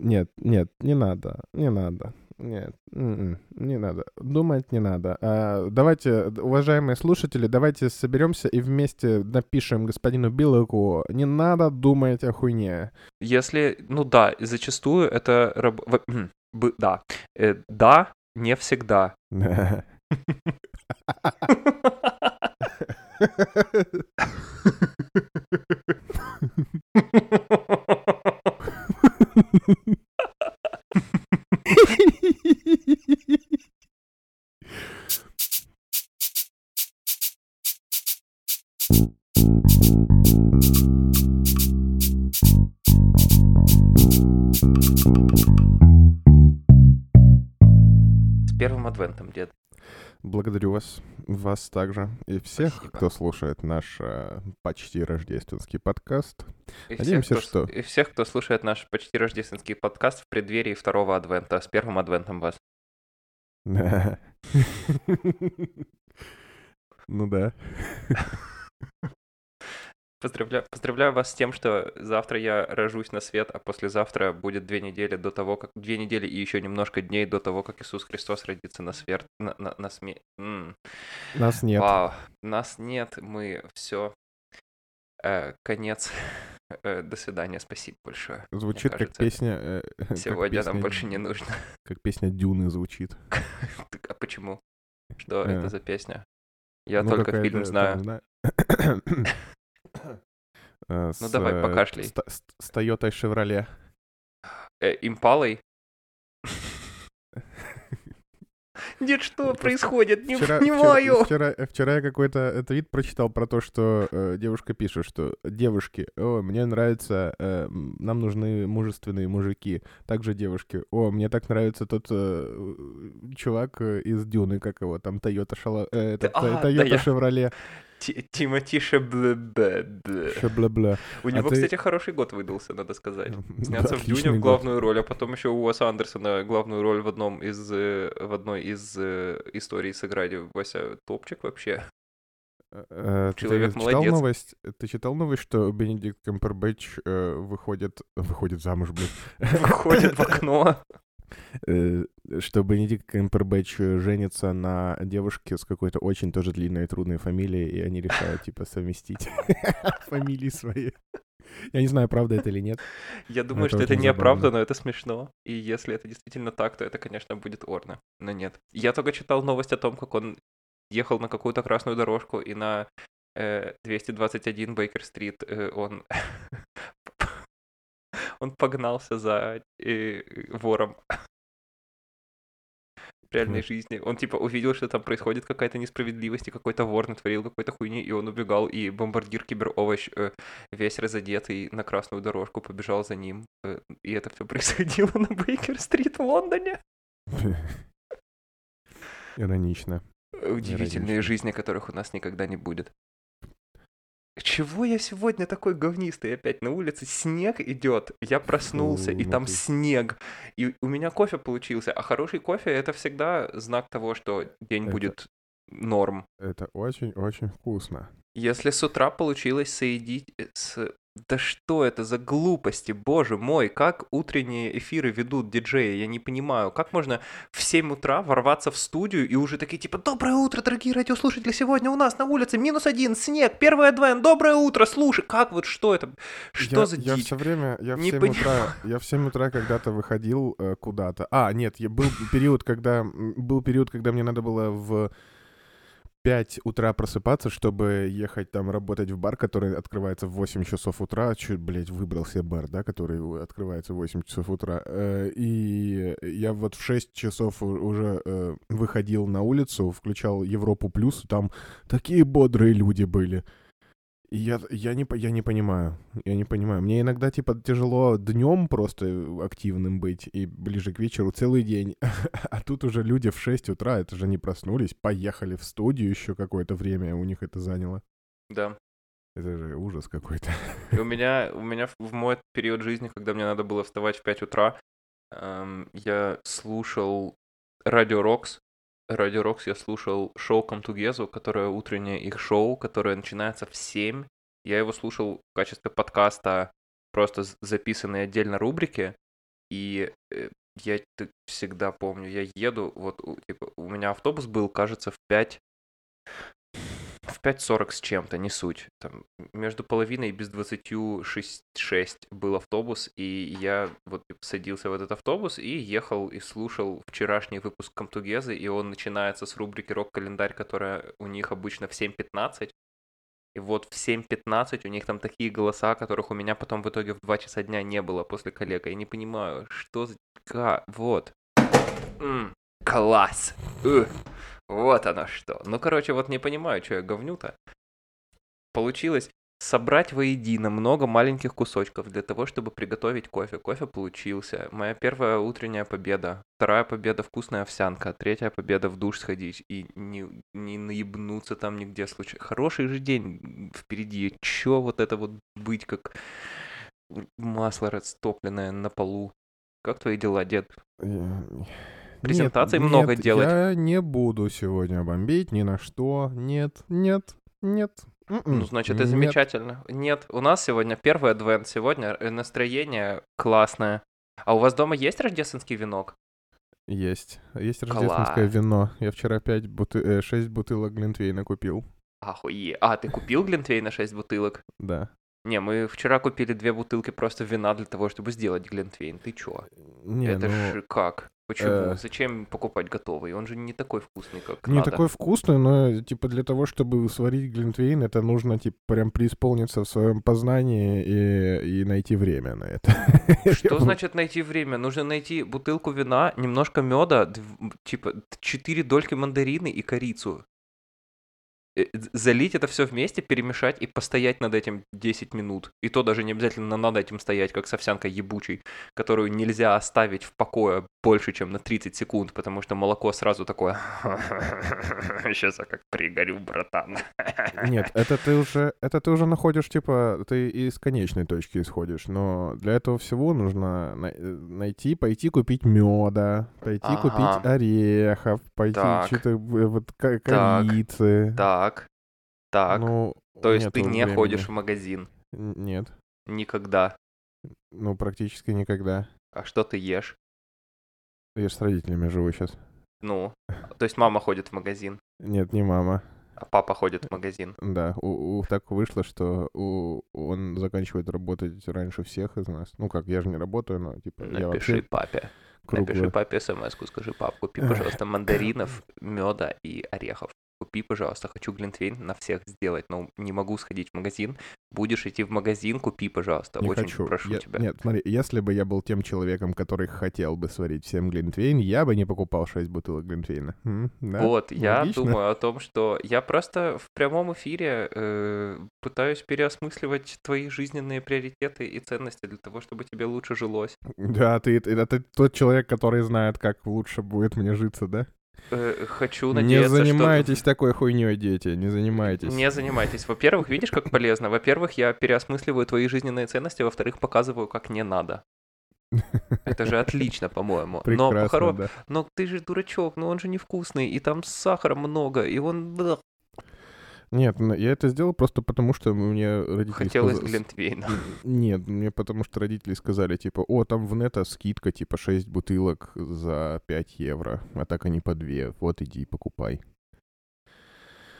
нет, нет, не надо, не надо. Нет, м-м, не надо. Думать не надо. А, давайте, уважаемые слушатели, давайте соберемся и вместе напишем господину Билыку, не надо думать о хуйне. Если, ну да, зачастую это... раб- хм, бы- Да, Э, да, не всегда. С первым адвентом, дед. Благодарю вас, вас также, и всех, Спасибо. кто слушает наш э, почти рождественский подкаст. И Надеемся, всех, кто, что- И всех, кто слушает наш почти рождественский подкаст в преддверии второго адвента. С первым адвентом вас. Ну да. Поздравляю, поздравляю вас с тем, что завтра я рожусь на свет, а послезавтра будет две недели до того, как... Две недели и еще немножко дней до того, как Иисус Христос родится на свет... На, на, на сме... М. Нас нет. Вау, нас нет, мы все. конец. Э, до свидания, спасибо большое. Звучит как кажется, песня... э, как Сегодня нам песня- больше не нужно. Как песня Дюны звучит. А почему? Что Э. это за песня? Я Ну, только фильм знаю. Э, Ну, давай, э, покашляй. С с- с Toyota Chevrolet. Э, Импалой? Нет, что происходит? Не Вчера, понимаю. Вчера, вчера, вчера я какой-то э, твит прочитал про то, что э, девушка пишет, что девушки, о, мне нравится, э, нам нужны мужественные мужики. Также девушки, о, мне так нравится тот э, чувак э, из Дюны, как его там, Toyota, Шала, э, этот, а, э, да Toyota я- Chevrolet, Ти- Тимоти Шеблебе. бла-бла. У А него, ты- кстати, хороший год выдался, надо сказать. Сняться в Дюне в год. главную роль, а потом еще у Уэса Андерсона главную роль в одном из э, в одной из э, историй сыграть. Вася топчик вообще. Э, ты Человек читал молодец. новость? Ты читал новость, что Бенедикт Камбербэтч э, выходит, выходит замуж, блин, Выходит в окно. Что Бенедикт Камбербэтч э, женится на девушке с какой-то очень тоже длинной и трудной фамилией, и они решают, типа, совместить фамилии свои. Я не знаю, правда это или нет. Я думаю, это что это неоправданно, забавно. но это смешно. И если это действительно так, то это, конечно, будет орно. Но нет. Я только читал новость о том, как он ехал на какую-то красную дорожку, и на э, 221 Бейкер-стрит э, он... он погнался за э, вором. В реальной жизни. Он типа увидел, что там происходит какая-то несправедливость, и какой-то вор натворил какой-то хуйни, и он убегал, и бомбардир киберовощ э, весь разодетый на красную дорожку побежал за ним. э, И это все происходило на Бейкер-стрит в Лондоне. Иронично. Удивительные Иронично. жизни, которых у нас никогда не будет. Чего я сегодня такой говнистый опять на улице? Снег идет. Я проснулся, и там снег. И у меня кофе получился. А хороший кофе это всегда знак того, что день Это- будет норм. Это очень-очень вкусно. Если с утра получилось соединить э, с... Да что это за глупости, боже мой, как утренние эфиры ведут диджеи, я не понимаю, как можно в 7 утра ворваться в студию и уже такие типа «Доброе утро, дорогие радиослушатели, сегодня у нас на улице минус один, снег, первый адвент, доброе утро, слушай, как вот что это, что я, за я дичь?» все время, я в Не 7 утра, я в 7 утра когда-то выходил э, куда-то. А, нет, я был период, когда был период, когда мне надо было в 5 утра просыпаться, чтобы ехать там работать в бар, который открывается в 8 часов утра. Чуть, блядь, выбрал себе бар, да, который открывается в 8 часов утра. Э, И я вот в 6 часов уже э, выходил на улицу, включал Европу Плюс, там такие бодрые люди были. Я, я, не, я не понимаю. Я не понимаю. Мне иногда, типа, тяжело днем просто активным быть и ближе к вечеру целый день. А тут уже люди в 6 утра, это же не проснулись, поехали в студию еще какое-то время, у них это заняло. Да, Это же ужас какой-то. И у меня, у меня в- в мой период жизни, когда мне надо было вставать в 5 утра, эм, я слушал Радио Рокс. Радио Рокс я слушал шоу Come Together, которое утреннее их шоу, которое начинается в 7. Я его слушал в качестве подкаста, просто записанной отдельно рубрики. и э, я всегда помню, я еду, вот, типа, у меня автобус был, кажется, в 5, в 5.40 с чем-то, не суть. Там между половиной и без 26 6 был автобус, и я вот садился в этот автобус и ехал и слушал вчерашний выпуск Камтугезы, и он начинается с рубрики «Рок-календарь», которая у них обычно в 7.15. И вот в 7.15 у них там такие голоса, которых у меня потом в итоге в 2 часа дня не было после коллега. Я не понимаю, что за... Ка... Вот. Класс. Вот оно что. Ну, короче, вот не понимаю, что я говню-то. Получилось собрать воедино много маленьких кусочков для того, чтобы приготовить кофе. Кофе получился. Моя первая утренняя победа. Вторая победа вкусная овсянка. Третья победа в душ сходить и не, не наебнуться там нигде случай. Хороший же день впереди. Чё вот это вот быть как масло растопленное на полу? Как твои дела, дед? Э, Презентаций нет, много нет, делать. Я не буду сегодня бомбить ни на что. Нет, нет, нет. м-м, Ну, значит, это нет. замечательно. Нет, у нас сегодня первый адвент, сегодня э, настроение классное. А у вас дома есть рождественский венок? Есть. Есть рождественское Класс. вино. Я вчера 5 буты... 6 бутылок Глинтвейна купил. Ахуе. А, ты купил глинтвейн на 6 бутылок? Да. Не, мы вчера купили две бутылки просто вина для того, чтобы сделать глинтвейн. Ты чё? Не, это ну, ж как? Почему? э, Зачем покупать готовый? Он же не такой вкусный, как не надо. такой вкусный, но типа для того, чтобы сварить Глинтвейн, это нужно типа прям преисполниться в своем познании и, и найти время на это. Что значит найти время? Нужно найти бутылку вина, немножко меда, типа 4 дольки мандарины и корицу. Э, Залить это все вместе, перемешать и постоять над этим 10 минут. И то даже не обязательно над этим стоять, как с овсянкой ебучей, которую нельзя оставить в покое больше, чем на 30 секунд, потому что молоко сразу такое... Сейчас я как пригорю, братан. Нет, это ты уже, это ты уже находишь, типа, ты из конечной точки исходишь, но для этого всего нужно э, найти, пойти купить меда, пойти Ага. купить орехов, пойти что-то, э, вот, ко- Так. Так, так. Ну, То есть ты не времени. ходишь в магазин Нет, никогда. ну, практически никогда. А что ты ешь? Я ж с родителями живу сейчас. Ну, то есть мама ходит в магазин, Нет, не мама. а папа ходит в магазин. Да, у, у- так вышло, что у, он заканчивает работать раньше всех из нас. Ну как, я же не работаю, но типа я Напиши вообще папе. круглый. Напиши папе смс скажи, пап, купи, пожалуйста, мандаринов, меда и орехов. Купи, пожалуйста, хочу глинтвейн на всех сделать, но не могу сходить в магазин. Будешь идти в магазин, купи, пожалуйста. Не Очень хочу. прошу Я- тебя. Нет, смотри, если бы я был тем человеком, который хотел бы сварить всем глинтвейн, я бы не покупал 6 бутылок глинтвейна. М, да? Вот, я Логично. думаю о том, что я просто в прямом эфире э, пытаюсь переосмысливать твои жизненные приоритеты и ценности для того, чтобы тебе лучше жилось. Да, ты, ты- это тот человек, который знает, как лучше будет мне житься, да? Э, хочу не надеяться, что... занимайтесь такой хуйней, дети, не занимайтесь. Не занимайтесь. Во-первых, видишь, как полезно? Во-первых, я переосмысливаю твои жизненные ценности, во-вторых, показываю, как не надо. Это же отлично, по-моему. Но, Прекрасно, по-хоро- да. но ты же дурачок, но он же невкусный, и там сахара много, и он... Нет, я это сделал просто потому, что мне родители Хотелось сказа- глинтвейна. Нет, мне потому что родители сказали, типа, о, там в нета скидка, типа, 6 бутылок за 5 евро, а так они по 2, вот иди покупай.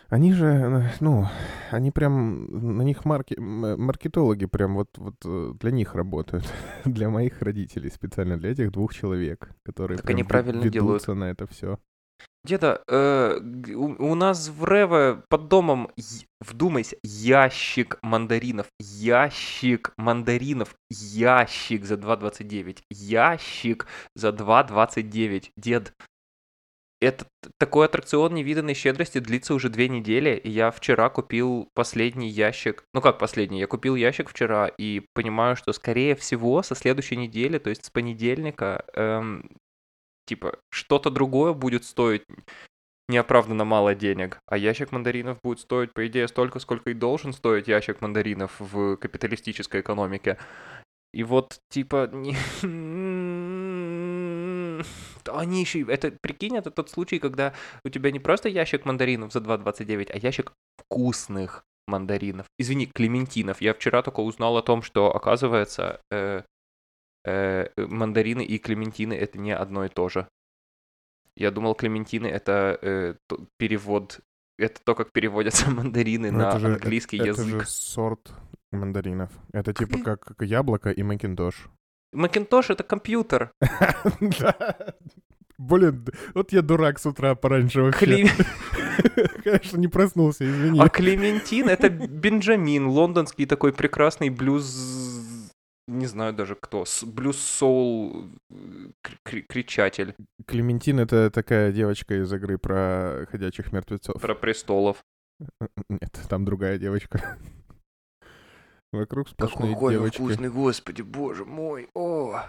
Они же, ну, они прям, на них марки, маркетологи прям вот, вот э, для них работают, для моих родителей, специально для этих двух человек, которые Так прям они правильно делают. ведутся на это все. Деда, э, у, у нас в Рево под домом, вдумайся, ящик мандаринов, ящик мандаринов, ящик за 2,29, ящик за 2,29. Дед, это такой аттракцион невиданной щедрости длится уже две недели, и я вчера купил последний ящик. Ну как последний? Я купил ящик вчера и понимаю, что скорее всего со следующей недели, то есть с понедельника, эм, типа что-то другое будет стоить неоправданно мало денег, а ящик мандаринов будет стоить, по идее, столько, сколько и должен стоить ящик мандаринов в капиталистической экономике. И вот, типа, они еще... Это, прикинь, это тот случай, когда у тебя не просто ящик мандаринов за 2,29, а ящик вкусных мандаринов. Извини, клементинов. Я вчера только узнал о том, что, оказывается, э, э, мандарины и клементины это не одно и то же. Я думал, клементины это э, перевод, это то, как переводятся мандарины Ну, на это же- английский это язык. же сорт мандаринов. Это типа как как яблоко и макинтош. Макинтош это компьютер. Блин, вот я дурак с утра пораньше вообще. Кле- Конечно, не проснулся, извини. А Клементин это Бенджамин, лондонский такой прекрасный блюз, не знаю даже кто, блюз-соул э, кр- кр- кричатель Клементин — это такая девочка из игры про ходячих мертвецов. про престолов. Нет, там другая девочка. Вокруг сплошные Какой он девочки. вкусный, господи, боже мой, о!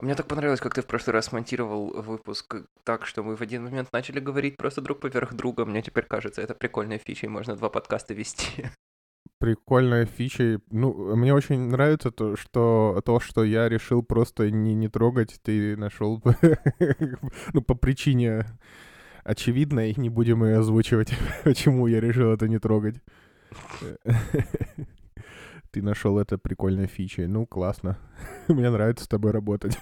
Мне так понравилось, как ты в прошлый раз монтировал выпуск так, что мы в один момент начали говорить просто друг поверх друга. Мне теперь кажется, это прикольная фича, и можно два подкаста вести. Прикольная фича. Ну, мне очень нравится то, что то, что я решил просто не, не трогать, ты нашел ну, по причине очевидной, не будем ее озвучивать, почему я решил это не трогать. Ты нашел это прикольной фичей. Ну, классно. Мне нравится с тобой работать.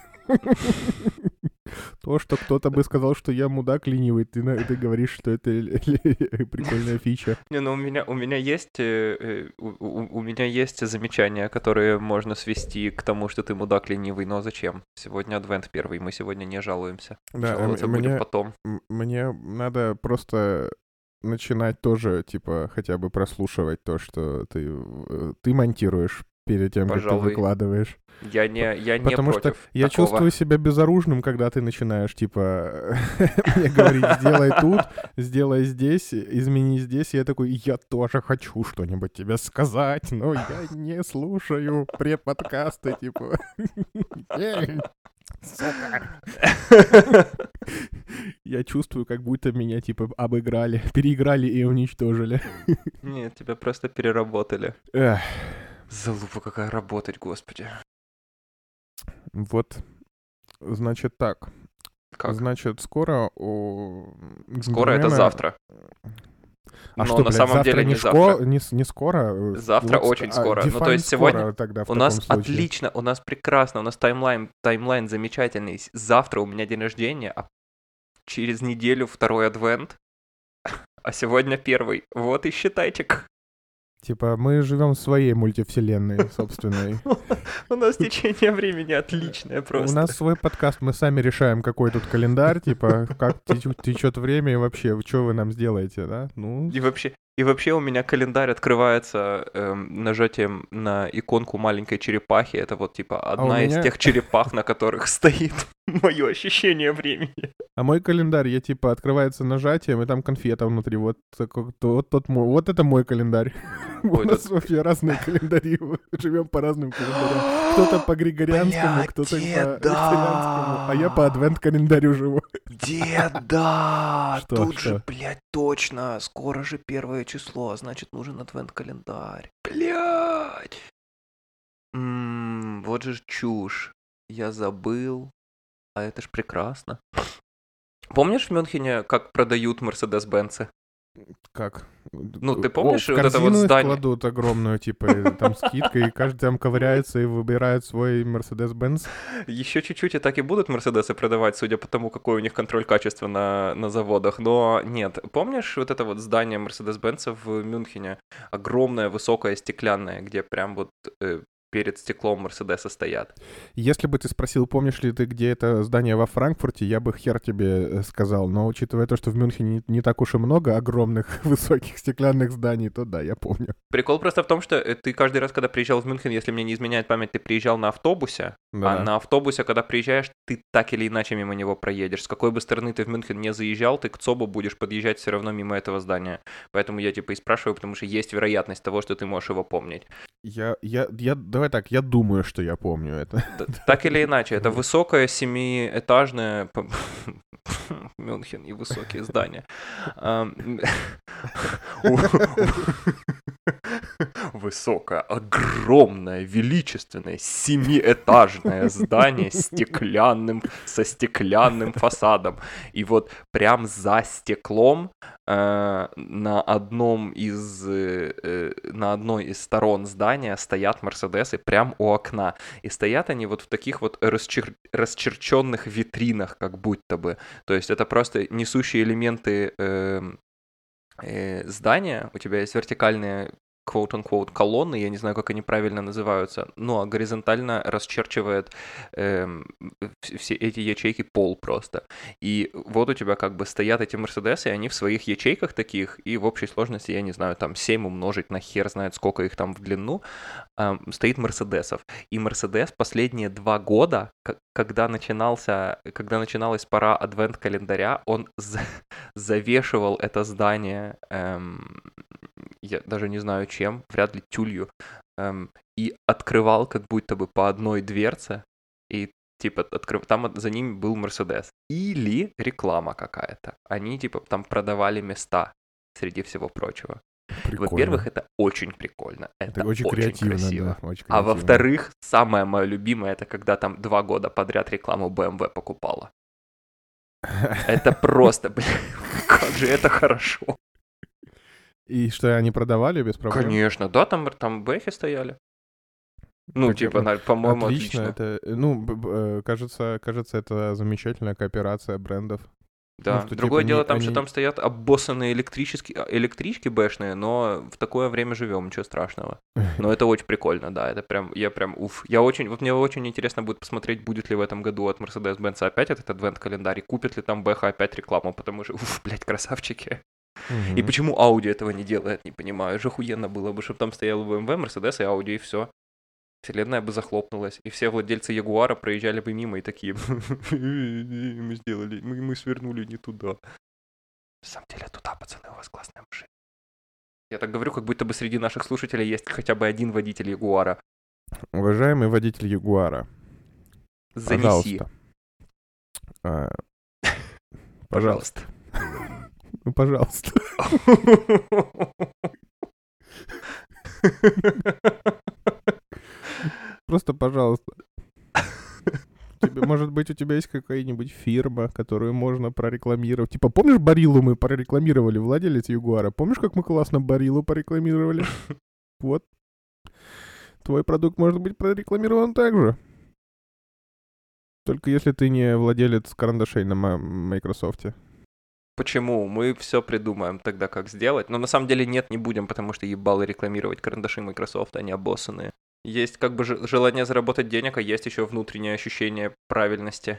То, что кто-то бы сказал, что я мудак ленивый, ты, ты говоришь, что это прикольная фича. Не, ну у меня, у меня есть, э, э, у, у- меня есть замечания, которые можно свести к тому, что ты мудак ленивый, но зачем? Сегодня адвент первый, мы сегодня не жалуемся. Да, Жаловаться м- будем мне, потом. мне надо просто начинать тоже, типа, хотя бы прослушивать то, что ты, э, ты монтируешь перед тем, как ты Пожалуй, выкладываешь. Я не, я не Потому что я такого. чувствую себя безоружным, когда ты начинаешь, типа, мне говорить, сделай тут, сделай здесь, измени здесь. И я такой, я тоже хочу что-нибудь тебе сказать, но я не слушаю пре-подкасты, типа. Сука. Я чувствую, как будто меня, типа, обыграли, переиграли и уничтожили. Нет, тебя просто переработали. Эх, Залупа какая работать, господи. вот, значит так. Как? Значит, скоро у... Скоро это Гермена- завтра. А Но что, на блядь, самом деле не не, завтра. шко- не, не скоро? Завтра вот, очень а, скоро. Ну, то есть сегодня тогда У нас случае. отлично, у нас прекрасно, у нас таймлайн, таймлайн замечательный. Завтра у меня день рождения, а через неделю второй адвент, а сегодня первый. Вот и считайте. Типа, мы живем в своей мультивселенной собственной. У нас течение времени отличное У просто. нас свой подкаст, мы сами решаем, какой тут календарь, типа, как течет время и вообще, что вы нам сделаете, да? Ну, И вообще, и вообще у меня календарь открывается эм, нажатием на иконку маленькой черепахи. Это вот типа одна у из меня- тех черепах, на которых стоит мое ощущение времени. а мой календарь, я типа, открывается нажатием, и там конфета внутри, вот, вот тот мой, вот это мой календарь. У нас тут- вообще разные календари, живем по разным календарям. Кто-то по григорианскому, кто-то по деда! викторианскому, а я по адвент-календарю живу. Деда! Что, Тут же, блядь, точно! Скоро же первое число, а значит нужен адвент-календарь. Блядь! М, Вот же чушь. Я забыл. А это ж прекрасно. Помнишь в Мюнхене, как продают Мерседес-Бенцы? Как? Ну, ты О, помнишь в вот это вот здание? кладут огромную, типа, там скидка, и каждый там ковыряется и выбирает свой Mercedes-Benz. Еще чуть-чуть и так и будут Мерседесы продавать, судя по тому, какой у них контроль качества на, на заводах. Но нет. Помнишь вот это вот здание Мерседес-Бенца в Мюнхене? Огромное, высокое, стеклянное, где прям вот э, перед стеклом Мерседеса стоят. Если бы ты спросил, помнишь ли ты, где это здание во Франкфурте, я бы хер тебе э, сказал. Но учитывая то, что в Мюнхене не, не так уж и много огромных высоких стеклянных зданий, то да, я помню. Прикол просто в том, что э, ты каждый раз, когда приезжал в Мюнхен, если мне не изменяет память, ты приезжал на автобусе, Да. а на автобусе, когда приезжаешь, ты так или иначе мимо него проедешь. С какой бы стороны ты в Мюнхен не заезжал, ты к ЦОБу будешь подъезжать все равно мимо этого здания. Поэтому я типа и спрашиваю, потому что есть вероятность того, что ты можешь его помнить. Я, я, я, давай так, я думаю, что я помню это. Так или иначе, это высокое семиэтажное Мюнхен и высокие здания. Высокое, огромное, величественное, семиэтажное здание стеклянным, со стеклянным фасадом. И вот прям за стеклом э, на одном из э, на одной из сторон здания стоят Мерседесы прям у окна. И стоят они вот в таких вот расчер... расчерченных витринах, как будто бы. То есть это просто несущие элементы э, э, здания. У тебя есть вертикальные quote-unquote колонны, я не знаю, как они правильно называются, а горизонтально расчерчивает эм, все эти ячейки пол просто. И вот у тебя как бы стоят эти Мерседесы, и они в своих ячейках таких, и в общей сложности, я не знаю, там 7 умножить на хер знает, сколько их там в длину, эм, стоит Мерседесов. И Мерседес последние два года, когда начинался, когда начиналась пора адвент-календаря, он завешивал это здание эм, я даже не знаю чем, вряд ли тюлью, эм, и открывал как будто бы по одной дверце, и типа открыв... там за ними был Мерседес. Или реклама какая-то. Они типа там продавали места среди всего прочего. Прикольно. Во-первых, это очень прикольно. Это, это очень, очень креативно, красиво. Да, очень креативно. А во-вторых, самое мое любимое, это когда там два года подряд рекламу BMW покупала. Это просто, блин, как же это хорошо. И что, они продавали без проблем? Конечно, да, там, там бэхи стояли. Ну, так, типа, на, по-моему, отлично. отлично. Это, ну, э, кажется, кажется, это замечательная кооперация брендов. Да, ну, что, другое типа, дело, не, там они... же там стоят обоссанные электрические, а, электрички бэшные, но в такое время живем, ничего страшного. Но это очень прикольно, да, это прям, я прям, уф. Я очень, вот мне очень интересно будет посмотреть, будет ли в этом году от Mercedes-Benz опять этот адвент-календарь, и купит ли там Бэха опять рекламу, потому что, уф, блядь, красавчики. Угу. И почему Audi этого не делает, не понимаю. Же охуенно было бы, чтобы там стоял BMW, Mercedes и Audi, и все. Вселенная бы захлопнулась, и все владельцы Ягуара проезжали бы мимо и такие, мы сделали, мы, мы свернули не туда. На самом деле туда, пацаны, у вас классная машина. Я так говорю, как будто бы среди наших слушателей есть хотя бы один водитель Ягуара. Уважаемый водитель Ягуара, Занеси. пожалуйста. А, пожалуйста. Ну, пожалуйста. Просто, пожалуйста. Тебе, может быть, у тебя есть какая-нибудь фирма, которую можно прорекламировать? Типа, помнишь Барилу мы прорекламировали, владелец Ягуара? Помнишь, как мы классно Барилу порекламировали? Вот. Твой продукт может быть прорекламирован также. Только если ты не владелец карандашей на Microsoft. Почему? Мы все придумаем тогда, как сделать. Но на самом деле нет, не будем, потому что ебало рекламировать карандаши Microsoft, они обоссанные. Есть как бы желание заработать денег, а есть еще внутреннее ощущение правильности.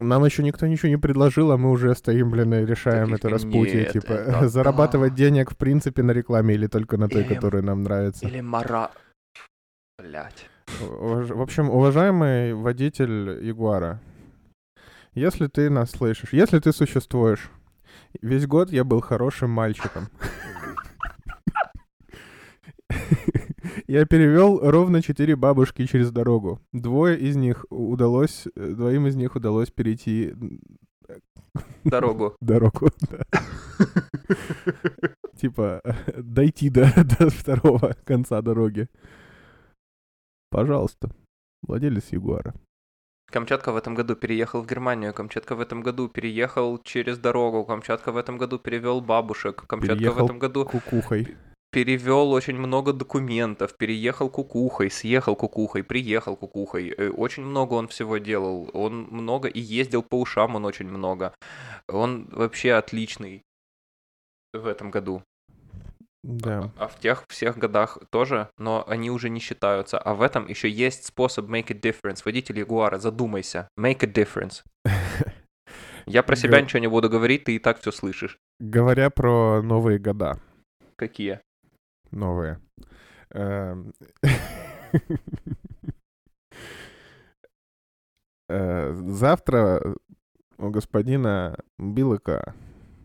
Нам еще никто ничего не предложил, а мы уже стоим, блин, и решаем Таких это распутье. Нет, типа, это... зарабатывать денег в принципе на рекламе или только на той, или... которая нам нравится. Или мара... Блять. В общем, уважаемый водитель Ягуара, если ты нас слышишь, если ты существуешь, Весь год я был хорошим мальчиком. Я перевел ровно четыре бабушки через дорогу. Двое из них удалось, двоим из них удалось перейти дорогу. Дорогу, да. Типа дойти до, до второго конца дороги. Пожалуйста, владелец Ягуара. Камчатка в этом году переехал в Германию, Камчатка в этом году переехал через дорогу, Камчатка в этом году перевел бабушек, Камчатка переехал в этом году кукухой. Перевел очень много документов, переехал кукухой, съехал кукухой, приехал кукухой. Э, очень много он всего делал. Он много и ездил по ушам он очень много. Он вообще отличный в этом году. Да. А, а в тех всех годах тоже, но они уже не считаются. А в этом еще есть способ make a difference. Водитель Ягуара, задумайся. Make a difference. Я про себя ничего не буду говорить, ты и так все слышишь. Говоря про новые года. Какие? Новые. Эм, э, завтра у господина Билыка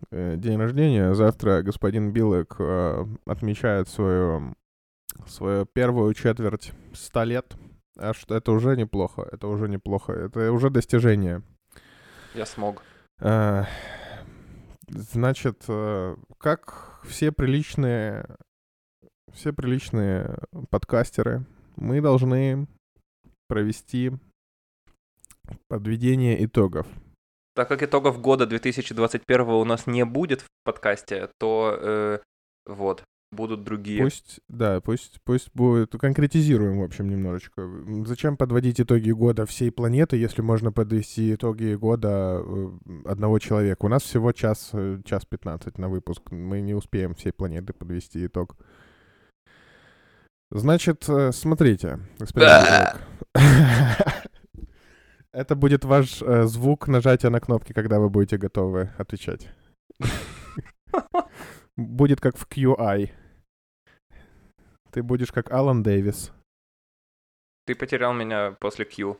Э, день рождения. Завтра господин Билек э, отмечает свою, свою первую четверть 100 лет. А что это уже неплохо. Это уже неплохо. Это уже достижение. Я смог. Значит, как все приличные все приличные подкастеры, мы должны провести подведение итогов. Так как итогов года 2021 у нас не будет в подкасте, то э, вот, будут другие. Пусть, да, пусть, пусть будет, конкретизируем, в общем, немножечко. Зачем подводить итоги года всей планеты, если можно подвести итоги года э, одного человека? У нас всего час, э, час 15 на выпуск. Мы не успеем всей планеты подвести итог. Значит, э, смотрите. Это будет ваш э, звук нажатия на кнопки, когда вы будете готовы отвечать. Будет как в QI. Ты будешь как Алан Дэвис. Ты потерял меня после Q.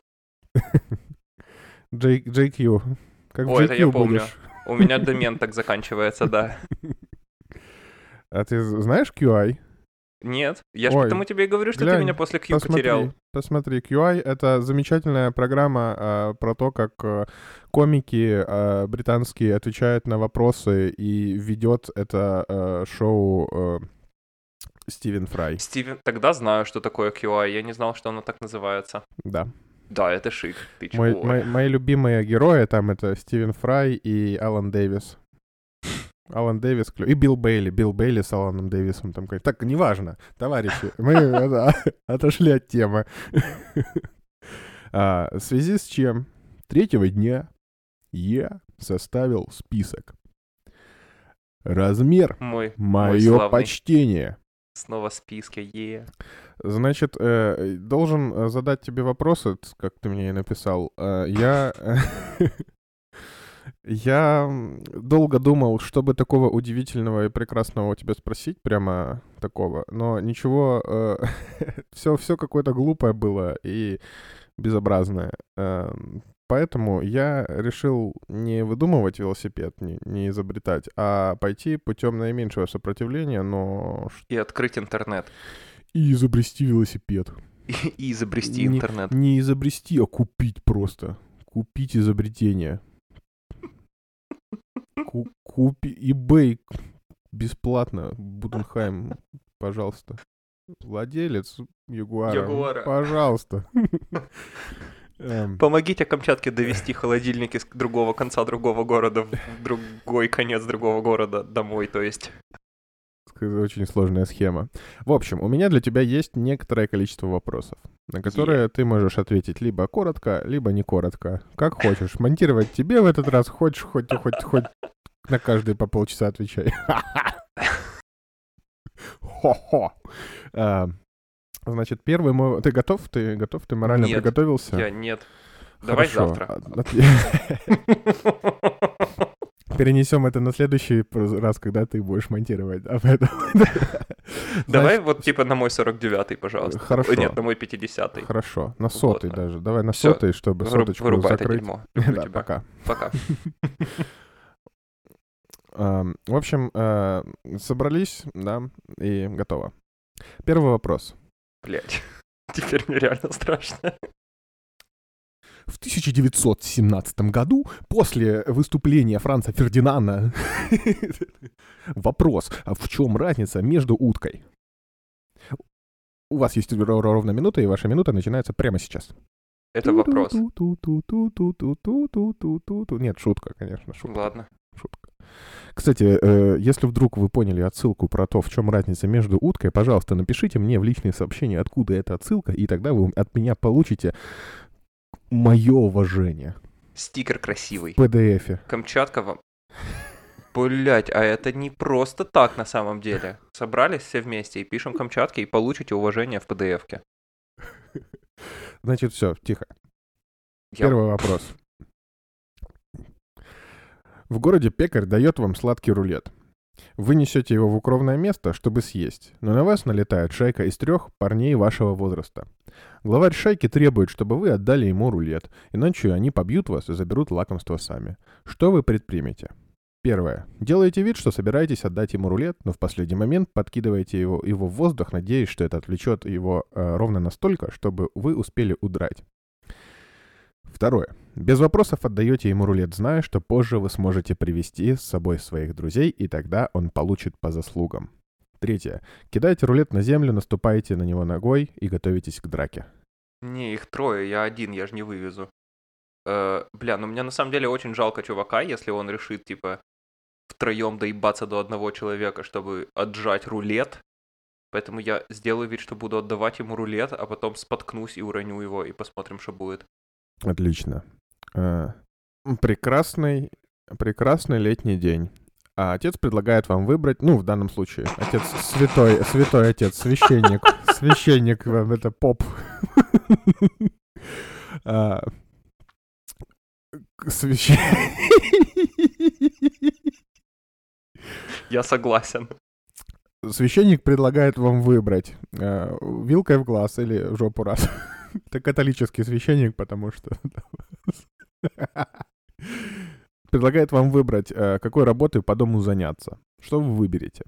J- JQ. Как О, это я помню. будешь. У меня домен так заканчивается, да. А ты знаешь QI? Нет, я же потому тебе и говорю, что ты глянь, меня после Q Посмотри, потерял. посмотри. QI — это замечательная программа а, про то, как а, комики а, британские отвечают на вопросы, и ведет это а, шоу а, Стивен Фрай. Стивен, тогда знаю, что такое QI. Я не знал, что оно так называется. Да. Да, это шик. Ты Мой- мои, мои любимые герои там — это Стивен Фрай и Алан Дэвис. Алан Дэвис клё- и Билл Бейли. Билл Бейли с Аланом Дэвисом там. какой- Так, неважно, товарищи, мы отошли от темы. А, В связи с чем третьего дня я составил список. Размер Мой, мое почтение. Снова в списке, е. Значит, э, должен э, задать тебе вопросы, как ты мне и написал. Э, Я... Я долго думал, чтобы такого удивительного и прекрасного у тебя спросить, прямо такого, но ничего, все, все какое-то глупое было и безобразное. Эм, Поэтому я решил не выдумывать велосипед, не, не изобретать, а пойти путем наименьшего сопротивления, но И открыть интернет. и изобрести велосипед. И, изобрести Не- интернет. Не изобрести, а купить просто. Купить изобретение. Ку- Купи eBay бесплатно. Буденхайм, пожалуйста. Владелец Ягуара. Ягуара. Пожалуйста. Эм, Помогите Камчатке довести холодильники с другого конца другого города в другой конец другого города домой, то есть. Очень сложная схема. В общем, у меня для тебя есть некоторое количество вопросов, на которые ты можешь ответить либо коротко, либо не коротко. Как хочешь. Монтировать тебе в этот раз хочешь, хоть, хоть, хоть на каждый по полчаса отвечай. Хо-хо. А, Значит, первый мой... Ты готов? Ты готов? Ты морально Нет, приготовился? Я нет. Давай Хорошо. завтра. Перенесем это на следующий раз, когда ты будешь монтировать. А поэтому- Давай Значит, вот типа на мой 49-й, пожалуйста. Хорошо. Нет, на мой 50-й. Хорошо, на сотый Вот. даже. Давай на сотый, чтобы Выру- соточку Вырубай это закрыть. дерьмо. Люблю Да, тебя. пока. Пока. Эм, в общем, э, собрались, да, и готово. Первый вопрос. Блять, теперь мне реально страшно. В 1917 году, после выступления Франца Фердинана, вопрос, а в чем разница между уткой? У вас есть ровно минута, и ваша минута начинается прямо сейчас. Это вопрос. Нет, шутка, конечно, шутка. Ладно. Шутка. Кстати, э, если вдруг вы поняли отсылку про то, в чем разница между уткой, пожалуйста, напишите мне в личные сообщения, откуда эта отсылка, и тогда вы от меня получите мое уважение Стикер красивый. в PDF. Камчатка вам... Блять, а это не просто так на самом деле. Собрались все вместе и пишем Камчатке и получите уважение в PDF-ке. Значит, все, тихо. Я- Первый вопрос. В городе пекарь дает вам сладкий рулет. Вы несете его в укромное место, чтобы съесть, но на вас налетает шайка из трех парней вашего возраста. Главарь шайки требует, чтобы вы отдали ему рулет, иначе они побьют вас и заберут лакомство сами. Что вы предпримете? Первое. Делаете вид, что собираетесь отдать ему рулет, но в последний момент подкидываете его, его в воздух, надеясь, что это отвлечет его э, ровно настолько, чтобы вы успели удрать. Второе. Без вопросов отдаете ему рулет, зная, что позже вы сможете привести с собой своих друзей, и тогда он получит по заслугам. Третье. Кидаете рулет на землю, наступаете на него ногой и готовитесь к драке. Не, их трое, я один, я же не вывезу. Э, бля, ну мне на самом деле очень жалко чувака, если он решит, типа, втроем доебаться до одного человека, чтобы отжать рулет. Поэтому я сделаю вид, что буду отдавать ему рулет, а потом споткнусь и уроню его, и посмотрим, что будет. Отлично. Э, прекрасный, прекрасный летний день. А отец предлагает вам выбрать, ну, в данном случае, отец святой, святой отец, священник, священник вам, это поп. А, священник. Я согласен. Священник предлагает вам выбрать э, вилкой в глаз или в жопу раз. Это католический священник, потому что... Предлагает вам выбрать, э, какой работой по дому заняться. Что вы выберете?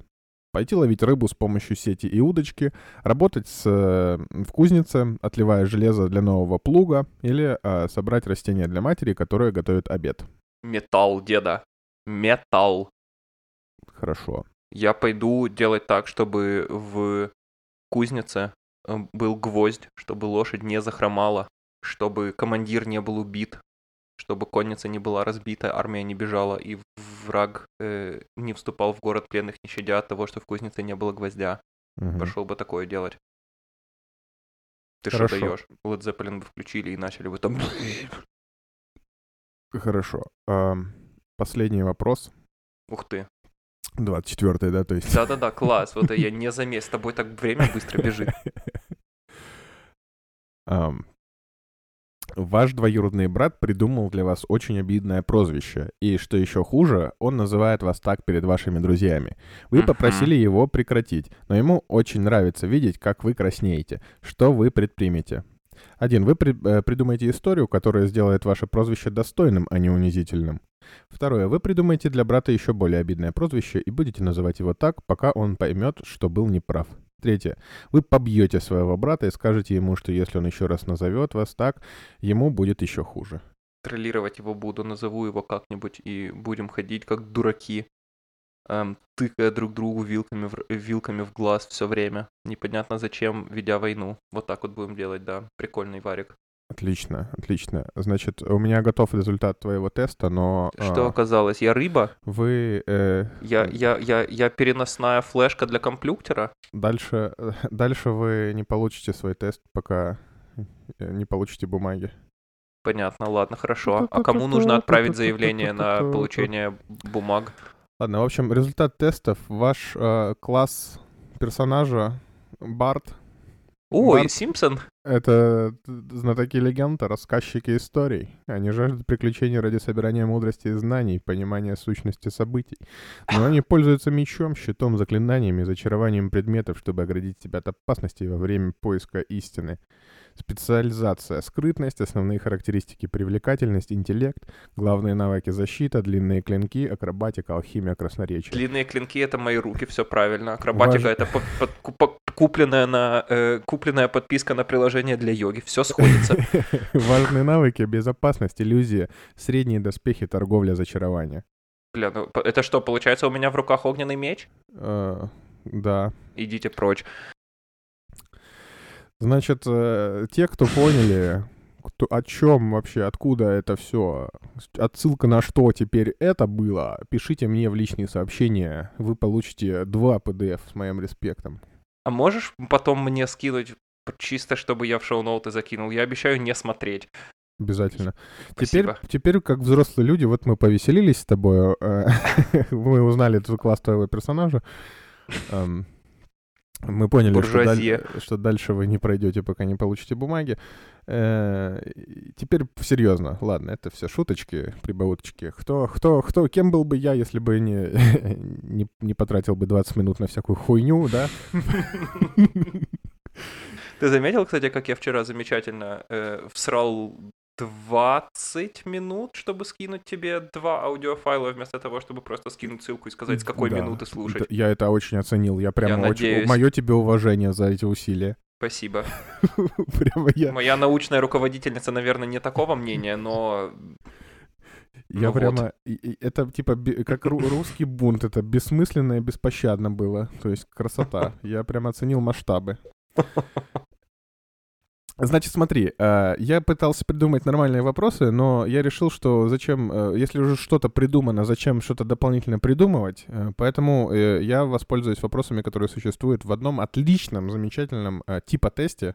Пойти ловить рыбу с помощью сети и удочки, работать с, э, в кузнице, отливая железо для нового плуга, или э, собрать растения для матери, которая готовит обед. Металл, деда. Металл. Хорошо. Я пойду делать так, чтобы в кузнице был гвоздь, чтобы лошадь не захромала, чтобы командир не был убит, чтобы конница не была разбита, армия не бежала, и враг э, не вступал в город пленных, не щадя от того, что в кузнице не было гвоздя. Мгм. Пошел бы такое делать. Ты что даешь? Led Zeppelin бы включили и начали бы там... Хорошо. Последний вопрос. Ух ты. 24 да, то есть... Да-да-да, класс. Вот я не заметил. С тобой так время быстро бежит. Ваш двоюродный брат придумал для вас очень обидное прозвище, и, что еще хуже, он называет вас так перед вашими друзьями. Вы попросили его прекратить, но ему очень нравится видеть, как вы краснеете. Что вы предпримете? Один, вы при- э, придумаете историю, которая сделает ваше прозвище достойным, а не унизительным. Второе, вы придумаете для брата еще более обидное прозвище и будете называть его так, пока он поймет, что был неправ. Третье, вы побьете своего брата и скажете ему, что если он еще раз назовет вас так, ему будет еще хуже. Троллировать его буду, назову его как-нибудь и будем ходить как дураки, эм, тыкая друг другу вилками в, вилками в глаз все время. Непонятно зачем, ведя войну. Вот так вот будем делать, да. Прикольный варик. Отлично, отлично. Значит, у меня готов результат твоего теста, но Что а, оказалось? Я рыба? вы э, Я, я, я, я переносная флешка для компьютера? дальше, дальше вы не получите свой тест, пока э, не получите бумаги. Понятно, ладно, хорошо. А кому нужно отправить заявление на получение бумаг? Ладно, в общем, результат тестов. Ваш э, класс персонажа Барт Ой, Барт. Симпсон? Это знатоки легенд, рассказчики историй. Они жаждут приключений ради собирания мудрости и знаний, понимания сущности событий. Но они пользуются мечом, щитом, заклинаниями, зачарованием предметов, чтобы оградить себя от опасностей во время поиска истины. Специализация, скрытность, основные характеристики, привлекательность, интеллект, главные навыки защита, длинные клинки, акробатика, алхимия, красноречие. Длинные клинки это мои руки, все правильно. Акробатика Важ- это по- ку- по- купленная, на, э, купленная подписка на приложение для йоги. Все сходится. Важные навыки, безопасность, иллюзия, средние доспехи, торговля, зачарование. Бля, ну по- это что, получается у меня в руках огненный меч? Э, да. Идите прочь. Значит, э, те, кто поняли, кто, о чем вообще, откуда это все, отсылка на что теперь это было, пишите мне в личные сообщения. Вы получите два PDF с моим респектом. А можешь потом мне скинуть чисто, чтобы я в шоу-ноуты закинул? Я обещаю не смотреть. Обязательно. Теперь, Спасибо. теперь, как взрослые люди, вот мы повеселились с тобой, э, мы узнали твой класс твоего персонажа. Мы поняли, что, даль- что дальше вы не пройдете, пока не получите бумаги. Э, и Теперь серьезно, ладно, это все шуточки, прибауточки. Кто, кто, кто, кем был бы я, если бы не, не, не потратил бы 20 минут на всякую хуйню, да? Ты заметил, кстати, как я вчера замечательно э, всрал 20 минут, чтобы скинуть тебе два аудиофайла, вместо того, чтобы просто скинуть ссылку и сказать, с какой Да, минуты слушать. Я это очень оценил. Я прямо очень... надеюсь. Мое тебе уважение за эти усилия. Спасибо. Прямо я... Моя научная руководительница, наверное, не такого мнения, но Я Ну вот. прямо... и Это типа как ру- русский бунт. Это бессмысленно и беспощадно было. То есть красота. Я прям оценил масштабы. Значит, смотри, э, я пытался придумать нормальные вопросы, но я решил, что зачем, э, если уже что-то придумано, зачем что-то дополнительно придумывать. Э, Поэтому я воспользуюсь вопросами, которые существуют в одном отличном, замечательном типа тесте.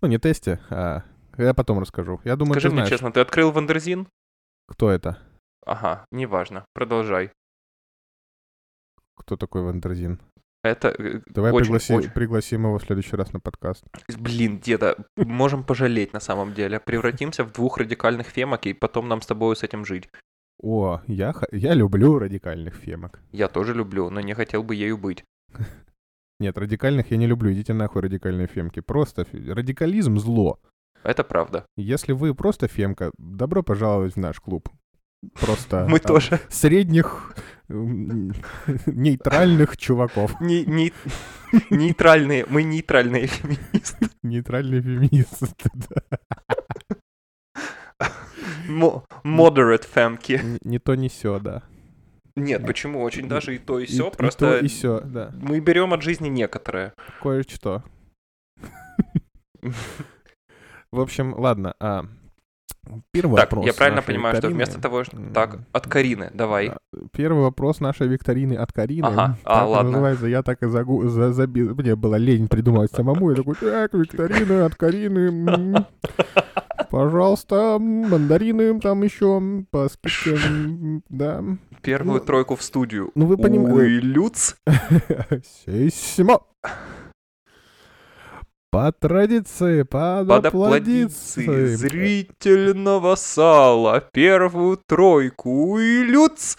Ну, не тесте, а я потом расскажу. Я думаю, Скажи мне знаешь, честно, ты открыл Wonderzine? кто это. Ага, неважно. Продолжай. Кто такой Wonderzine? Это э, Давай очень, пригласи- очень- пригласим его в следующий раз на подкаст. Блин, деда, можем пожалеть на самом деле. Превратимся в двух радикальных фемок, и потом нам с тобой с этим жить. О, я, я люблю радикальных фемок. Я тоже люблю, но не хотел бы ею быть. Нет, радикальных я не люблю. Идите нахуй, радикальные фемки. Просто радикализм — зло. Это правда. Если вы просто фемка, добро пожаловать в наш клуб. Просто Мы а, тоже средних нейтральных чуваков. не, не- нейтральные, мы нейтральные феминисты. Нейтральные феминисты, да. Moderate фемки. Не то, не сё, да. Нет, почему? Очень даже и то, и все. Просто то, и сё, да. мы берем от жизни некоторое. Кое-что. В общем, ладно. Первый Так, вопрос. я правильно нашей понимаю, что викторины. вместо того, что... Так, от Карины, давай. Первый вопрос нашей викторины от Карины. Ага, а, Так ладно. называется. Я так и загу... за- забил. Мне было лень придумывать самому. Я такой, так, викторина от Карины. Пожалуйста, мандарины там еще по скидке. Да. Первую ну, тройку в студию. ну, вы понимаете- Ой, Люц. По традиции, под Под аплодиции. аплодиции зрительного сала. Первую тройку. И Люц.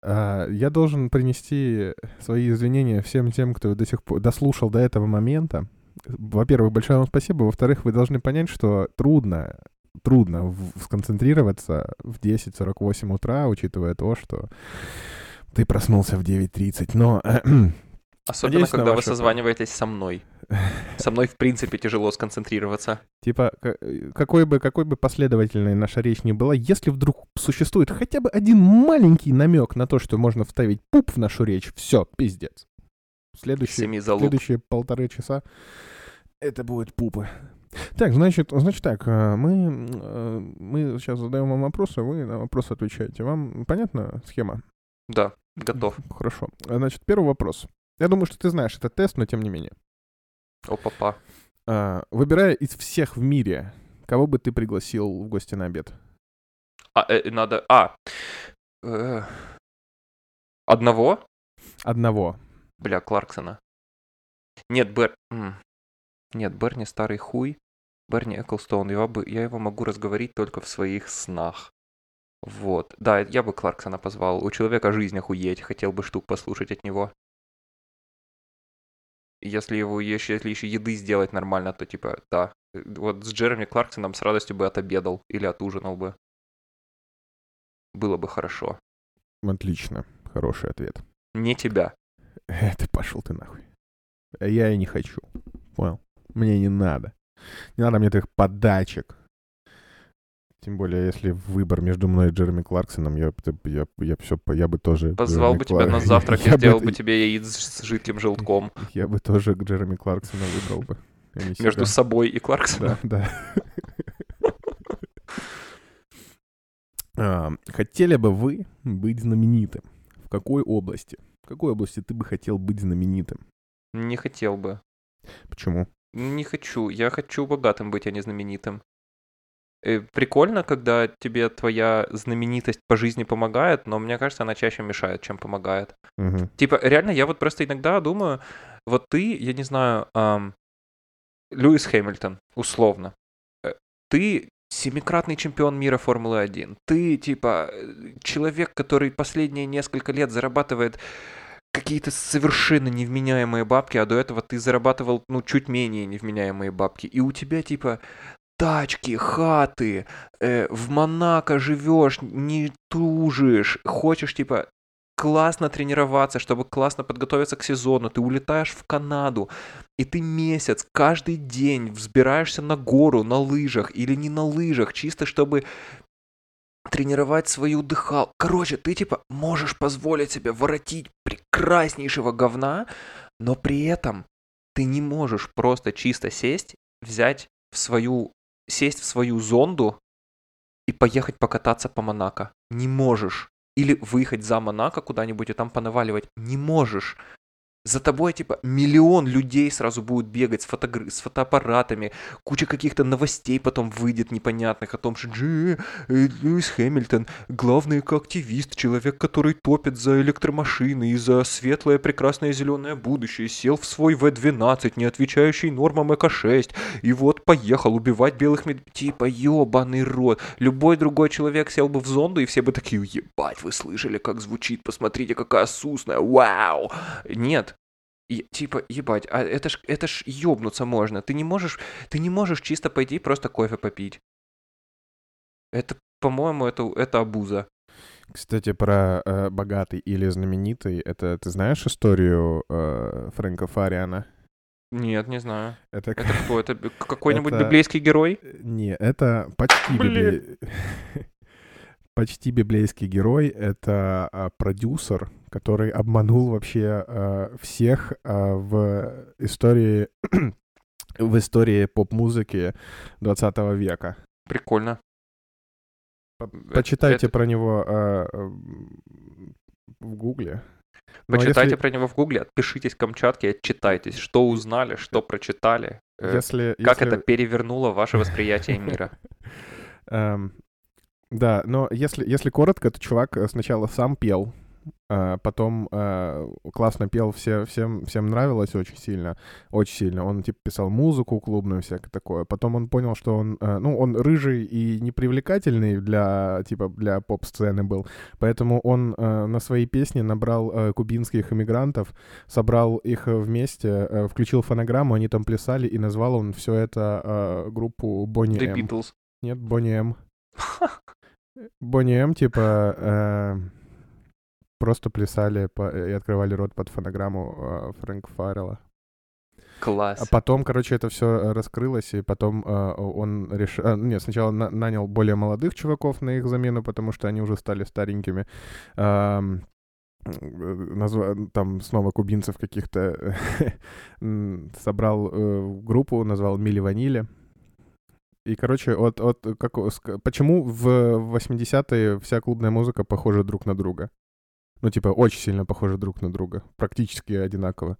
А, Я должен принести свои извинения всем тем, кто до сих пор дослушал до этого момента. Во-первых, большое вам спасибо. Во-вторых, вы должны понять, что трудно, трудно в- сконцентрироваться в 10.48 утра, учитывая то, что ты проснулся в 9.30. Но Особенно, Надеюсь на когда вы созваниваетесь со мной. Со мной, в принципе, тяжело сконцентрироваться. Типа, ка- какой бы, какой бы последовательной наша речь ни была, если вдруг существует хотя бы один маленький намек на то, что можно вставить пуп в нашу речь, все, пиздец. Следующие, следующие полторы часа это будут пупы. Так, значит, значит так, э, мы, э, мы сейчас задаем вам вопросы, вы на вопросы отвечаете. Вам понятна схема? Да, готов. Хорошо. Значит, первый вопрос. Я думаю, что ты знаешь этот тест, но тем не менее. О, папа. А, Выбирая из всех в мире, кого бы ты пригласил в гости на обед? А, э, надо... А. Э, Одного? Одного. Бля, Кларксона. Нет, Бер... Нет, Берни старый хуй. Берни Эклстоун, его бы... я его могу разговорить только в своих снах. Вот. Да, я бы Кларксона позвал. У человека жизнь охуеть. Хотел бы штук послушать от него. Если его еще, если еще еды сделать нормально, то типа, да. Э, Вот с Джереми Кларксоном с радостью бы отобедал или отужинал бы. Было бы хорошо. Отлично. Хороший ответ. Не тебя. Э, Ты пошел ты нахуй. А Я и не хочу. Понял? Мне не надо. Не надо мне твоих подачек. Тем более, если выбор между мной и Джереми Кларксоном, я, я, я, все, я бы тоже... Позвал Джереми бы тебя на Клар- завтрак и сделал бы тебе яиц с жидким желтком. Я бы тоже Джереми Кларксона выбрал бы. Между собой и Кларксоном. Да, да. А, Хотели бы вы быть знаменитым? В какой области? В какой области ты бы хотел быть знаменитым? Не хотел бы. Почему? Не хочу. Я хочу богатым быть, а не знаменитым. Э, Прикольно, когда тебе твоя знаменитость по жизни помогает, но мне кажется, она чаще мешает, чем помогает. Мгм. Типа, реально, я вот просто иногда думаю, вот ты, я не знаю, ам, Льюис Хэмилтон, условно, э, ты семикратный чемпион мира Формулы-1, ты, типа, э, человек, который последние несколько лет зарабатывает какие-то совершенно невменяемые бабки, а до этого ты зарабатывал, ну, чуть менее невменяемые бабки, и у тебя, типа, тачки, хаты, э, в Монако живешь, не тужишь, хочешь, типа, классно тренироваться, чтобы классно подготовиться к сезону, ты улетаешь в Канаду, и ты месяц, каждый день взбираешься на гору на лыжах или не на лыжах, чисто чтобы тренировать свою дыхал. Короче, ты типа можешь позволить себе воротить прекраснейшего говна, но при этом ты не можешь просто чисто сесть, взять в свою, сесть в свою зонду и поехать покататься по Монако. Не можешь. Или выехать за Монако куда-нибудь и там понаваливать. Не можешь за тобой, типа, миллион людей сразу будут бегать с, фотогр... с фотоаппаратами, куча каких-то новостей потом выйдет непонятных о том, что Джи, э, Льюис Хэмилтон, главный активист, человек, который топит за электромашины и за светлое, прекрасное зеленое будущее, сел в свой В-12, не отвечающий нормам ЭК-6, и вот поехал убивать белых медведей. Типа, ебаный рот. Любой другой человек сел бы в зонду, и все бы такие, ебать, вы слышали, как звучит, посмотрите, какая сусная, вау. Нет, и, типа, ебать, а это ж, это ж ёбнуться можно. Ты не можешь, ты не можешь чисто пойти просто кофе попить. Это, по-моему, это, это абуза. Кстати, про э, богатый или знаменитый, это ты знаешь историю э, Фрэнка Фариана? Нет, не знаю. Это, это кто? Это какой-нибудь это... библейский герой? Не, это почти библейский почти библейский герой — это а, продюсер, который обманул вообще а, всех а, в истории в истории поп-музыки 20 века. Прикольно. Почитайте это... про него а, в Гугле. Почитайте если... про него в Гугле, отпишитесь Камчатке, отчитайтесь, что узнали, что прочитали, э, если, как если... это перевернуло ваше восприятие мира. Да, но если, если коротко, то чувак э, сначала сам пел, а потом э, классно пел, все, всем, всем нравилось очень сильно, очень сильно. Он, типа, писал музыку клубную, всякое такое. Потом он понял, что он, э, ну, он рыжий и непривлекательный для, типа, для поп-сцены был. Поэтому он э, на свои песни набрал кубинских иммигрантов, собрал их вместе, включил фонограмму, они там плясали, и назвал он все это группу Бонни The М. Beatles. Нет, Бонни М. Бонни М, типа, э, просто плясали по, и открывали рот под фонограмму э, Фрэнк Фаррелла. Класс. А потом, короче, это все раскрылось, и потом э, он решил... Э, нет, сначала на- нанял более молодых чуваков на их замену, потому что они уже стали старенькими. Э, назва... там снова кубинцев каких-то собрал э, группу, назвал Мили Ванили. И, короче, от, от, как, почему в 80-е вся клубная музыка похожа друг на друга? Ну, типа, очень сильно похожа друг на друга. Практически одинаково.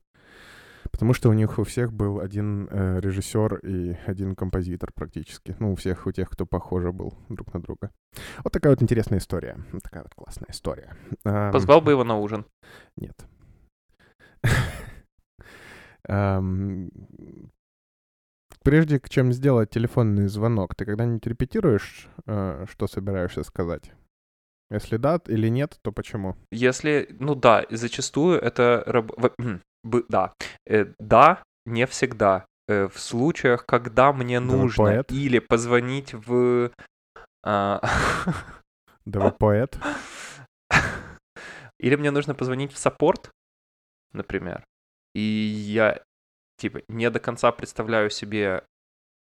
Потому что у них у всех был один э, режиссер и один композитор практически. Ну, у всех, у тех, кто похоже был друг на друга. Вот такая вот интересная история. Вот такая вот классная история. Позвал бы его на ужин. Нет. Прежде чем сделать телефонный звонок, ты когда-нибудь репетируешь, э, что собираешься сказать? Если да или нет, то почему? Если, ну да, зачастую это... Да, э, да, не всегда. Э, в случаях, когда мне нужно поэт? или позвонить в... А... Да вы поэт? Или мне нужно позвонить в саппорт, например, и я типа, не до конца представляю себе,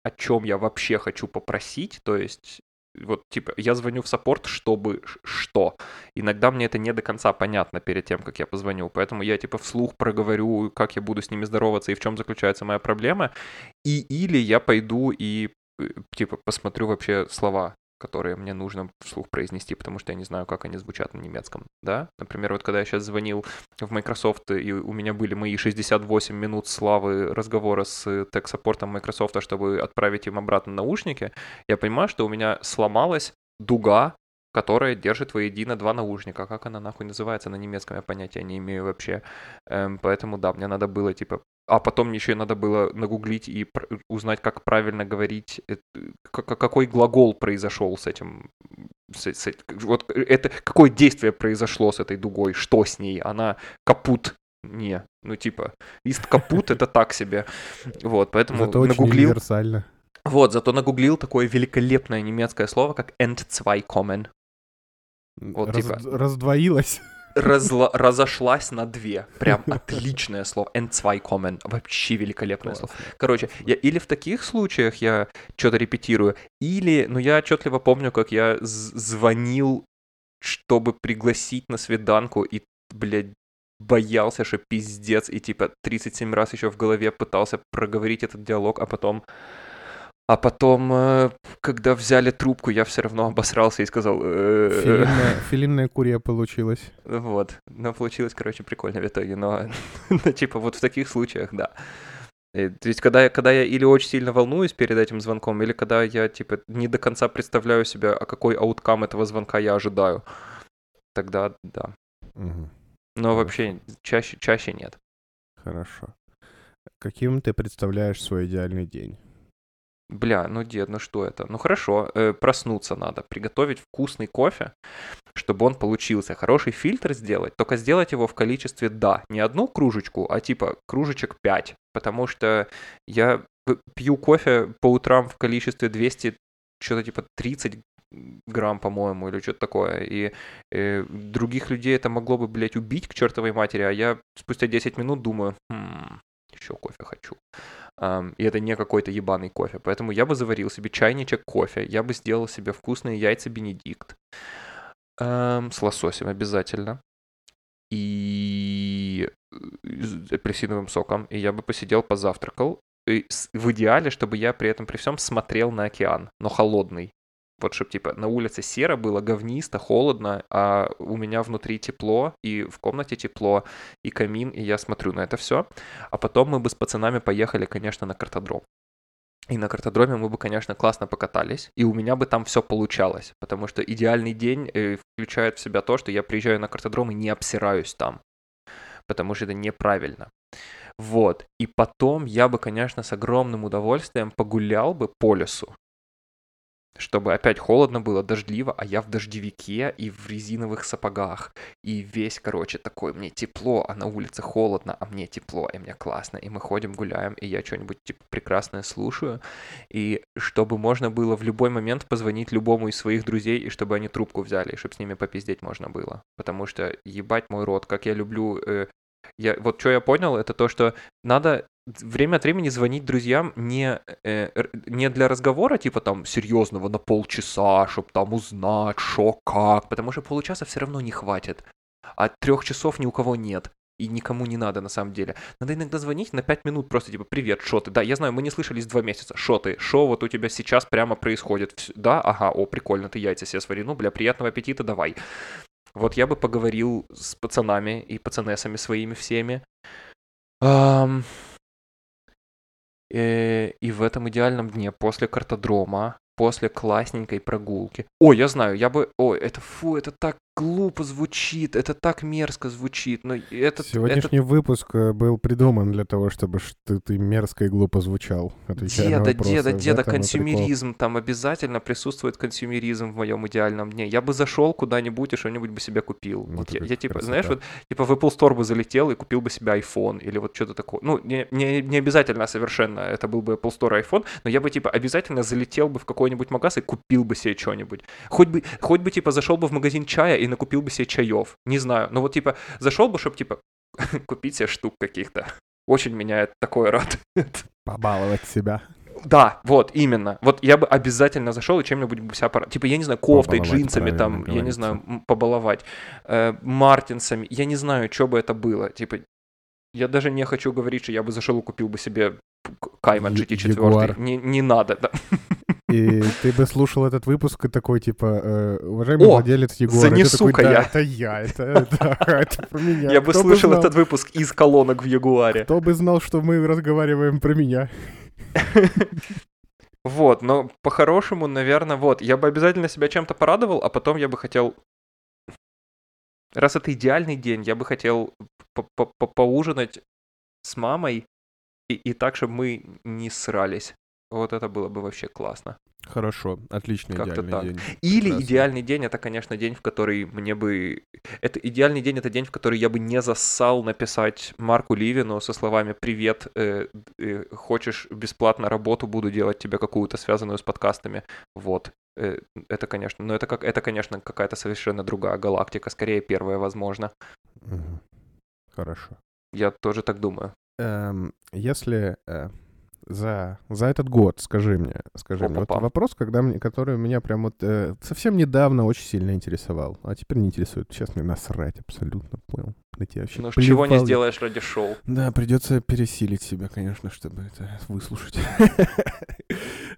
о чем я вообще хочу попросить, то есть вот, типа, я звоню в саппорт, чтобы что. Иногда мне это не до конца понятно перед тем, как я позвоню, поэтому я, типа, вслух проговорю, как я буду с ними здороваться и в чем заключается моя проблема, и или я пойду и, э, типа, посмотрю вообще слова которые мне нужно вслух произнести, потому что я не знаю, как они звучат на немецком, да? Например, вот когда я сейчас звонил в Microsoft, и у меня были мои 68 минут славы разговора с тег-саппортом Microsoft, чтобы отправить им обратно наушники, я понимаю, что у меня сломалась дуга, которая держит воедино два наушника. Как она нахуй называется на немецком, я понятия не имею вообще. Эм, поэтому да, мне надо было типа а потом мне еще надо было нагуглить и узнать, как правильно говорить, какой глагол произошел с этим, с, с, вот это, какое действие произошло с этой дугой, что с ней, она капут, не, ну типа, лист капут это так себе, вот, поэтому Зато нагуглил. Универсально. Вот, зато нагуглил такое великолепное немецкое слово, как Endzweikommen. Вот, Раз, типа... Раздвоилось. Разла- разошлась на две. Прям отличное слово. N2 Вообще великолепное слово. Короче, я или в таких случаях я что-то репетирую, или, ну я отчетливо помню, как я звонил, чтобы пригласить на свиданку, и, блядь, боялся, что пиздец, и типа 37 раз еще в голове пытался проговорить этот диалог, а потом а потом, э, когда взяли трубку, я все равно обосрался и сказал... «Э, филинная, филинная курия получилась. Вот. Но получилось, короче, прикольно в итоге. Но, ну, типа, вот в таких случаях, да. И, то есть, когда я, когда я или очень сильно волнуюсь перед этим звонком, или когда я, типа, не до конца представляю себе, а какой ауткам этого звонка я ожидаю, тогда да. Угу. Но Хорошо. вообще чаще, чаще нет. Хорошо. Каким ты представляешь свой идеальный день? Бля, ну дед, ну что это? Ну хорошо, э, проснуться надо, приготовить вкусный кофе, чтобы он получился. Хороший фильтр сделать, только сделать его в количестве да, не одну кружечку, а типа кружечек 5, потому что я пью кофе по утрам в количестве 200, что-то типа 30 грамм, по-моему, или что-то такое. И э, других людей это могло бы, блядь, убить к чертовой матери, а я спустя 10 минут думаю, хм, еще кофе хочу. И это не какой-то ебаный кофе. Поэтому я бы заварил себе чайничек кофе, я бы сделал себе вкусные яйца Бенедикт с лососем обязательно. И э, апельсиновым соком. И я бы посидел, позавтракал. И в идеале, чтобы я при этом при всем смотрел на океан, но холодный. Вот чтобы, типа, на улице серо было, говнисто, холодно, а у меня внутри тепло, и в комнате тепло, и камин, и я смотрю на это все. А потом мы бы с пацанами поехали, конечно, на картодром. И на картодроме мы бы, конечно, классно покатались, и у меня бы там все получалось, потому что идеальный день э, включает в себя то, что я приезжаю на картодром и не обсираюсь там, потому что это неправильно. Вот. И потом я бы, конечно, с огромным удовольствием погулял бы по лесу чтобы опять холодно было, дождливо, а я в дождевике и в резиновых сапогах. И весь, короче, такой, мне тепло, а на улице холодно, а мне тепло, и мне классно. И мы ходим, гуляем, и я что-нибудь, типа, прекрасное слушаю. И чтобы можно было в любой момент позвонить любому из своих друзей, и чтобы они трубку взяли, и чтобы с ними попиздеть можно было. Потому что, ебать мой рот, как я люблю э, я, вот что я понял, это то, что надо время от времени звонить друзьям не, э, не для разговора, типа там серьезного на полчаса, чтобы там узнать, что как, потому что получаса все равно не хватит. А трех часов ни у кого нет. И никому не надо на самом деле. Надо иногда звонить на 5 минут просто типа «Привет, шо ты?» Да, я знаю, мы не слышались два месяца. Шо ты? Шо вот у тебя сейчас прямо происходит? Да? Ага, о, прикольно, ты яйца себе свари. Ну, бля, приятного аппетита, давай. Вот я бы поговорил с пацанами и пацанесами своими всеми. Эм, и в этом идеальном дне после картодрома, после классненькой прогулки. О, я знаю, я бы... Ой, это фу, это так глупо звучит, это так мерзко звучит, но это... Сегодняшний это... выпуск э, был придуман для того, чтобы ты, ты мерзко и глупо звучал, Деда, деда, деда, консюмеризм, там обязательно присутствует консюмеризм в моем идеальном дне. Я бы зашел куда-нибудь и что-нибудь бы себе купил. Ну, вот я, я типа, красота. знаешь, вот типа в Apple Store бы залетел и купил бы себе iPhone или вот что-то такое. Ну, не, не, не обязательно совершенно это был бы Apple Store iPhone, но я бы типа обязательно залетел бы в какой-нибудь магаз и купил бы себе что-нибудь. Хоть бы, хоть бы типа зашел бы в магазин чая и накупил бы себе чаев. Не знаю. Но вот типа зашел бы, чтобы типа купить себе штук каких-то. Очень меня такое радует. Побаловать себя. Да, вот, именно. Вот я бы обязательно зашел и чем-нибудь бы себя пора... Типа, я не знаю, кофтой, побаловать, джинсами там, говорится. я не знаю, побаловать, э, мартинсами, я не знаю, что бы это было. Типа, я даже не хочу говорить, что я бы зашел и купил бы себе Кайман GT4. Не, не надо, да. И ты бы слушал этот выпуск и такой, типа, э, уважаемый О, владелец Егора. занесу-ка я. Это я, это, это, это про меня. Я бы слушал этот выпуск из колонок в Ягуаре. Кто бы знал, что мы разговариваем про меня. Вот, но по-хорошему, наверное, вот, я бы обязательно себя чем-то порадовал, а потом я бы хотел... Раз это идеальный день, я бы хотел поужинать с мамой и, и так, чтобы мы не срались. Вот это было бы вообще классно. Хорошо, отличный Как-то идеальный так. день. Или Прекрасно. идеальный день это, конечно, день, в который мне бы. Это идеальный день это день, в который я бы не зассал написать Марку Ливину со словами Привет, э, э, хочешь бесплатно работу, буду делать тебе какую-то связанную с подкастами. Вот. э, это, конечно, но это, как, это, конечно, какая-то совершенно другая галактика, скорее первая, возможно. Мгм. Хорошо. Я тоже так думаю. Эм, если э, за, за этот год, скажи мне, скажи мне, вот Опа-па. вопрос, когда мне, который меня прям вот э, совсем недавно очень сильно интересовал, а теперь не интересует. Сейчас мне насрать абсолютно, понял. На тебя вообще Ну, чего не плевал сделаешь ради шоу. Да, придется пересилить себя, конечно, чтобы это выслушать.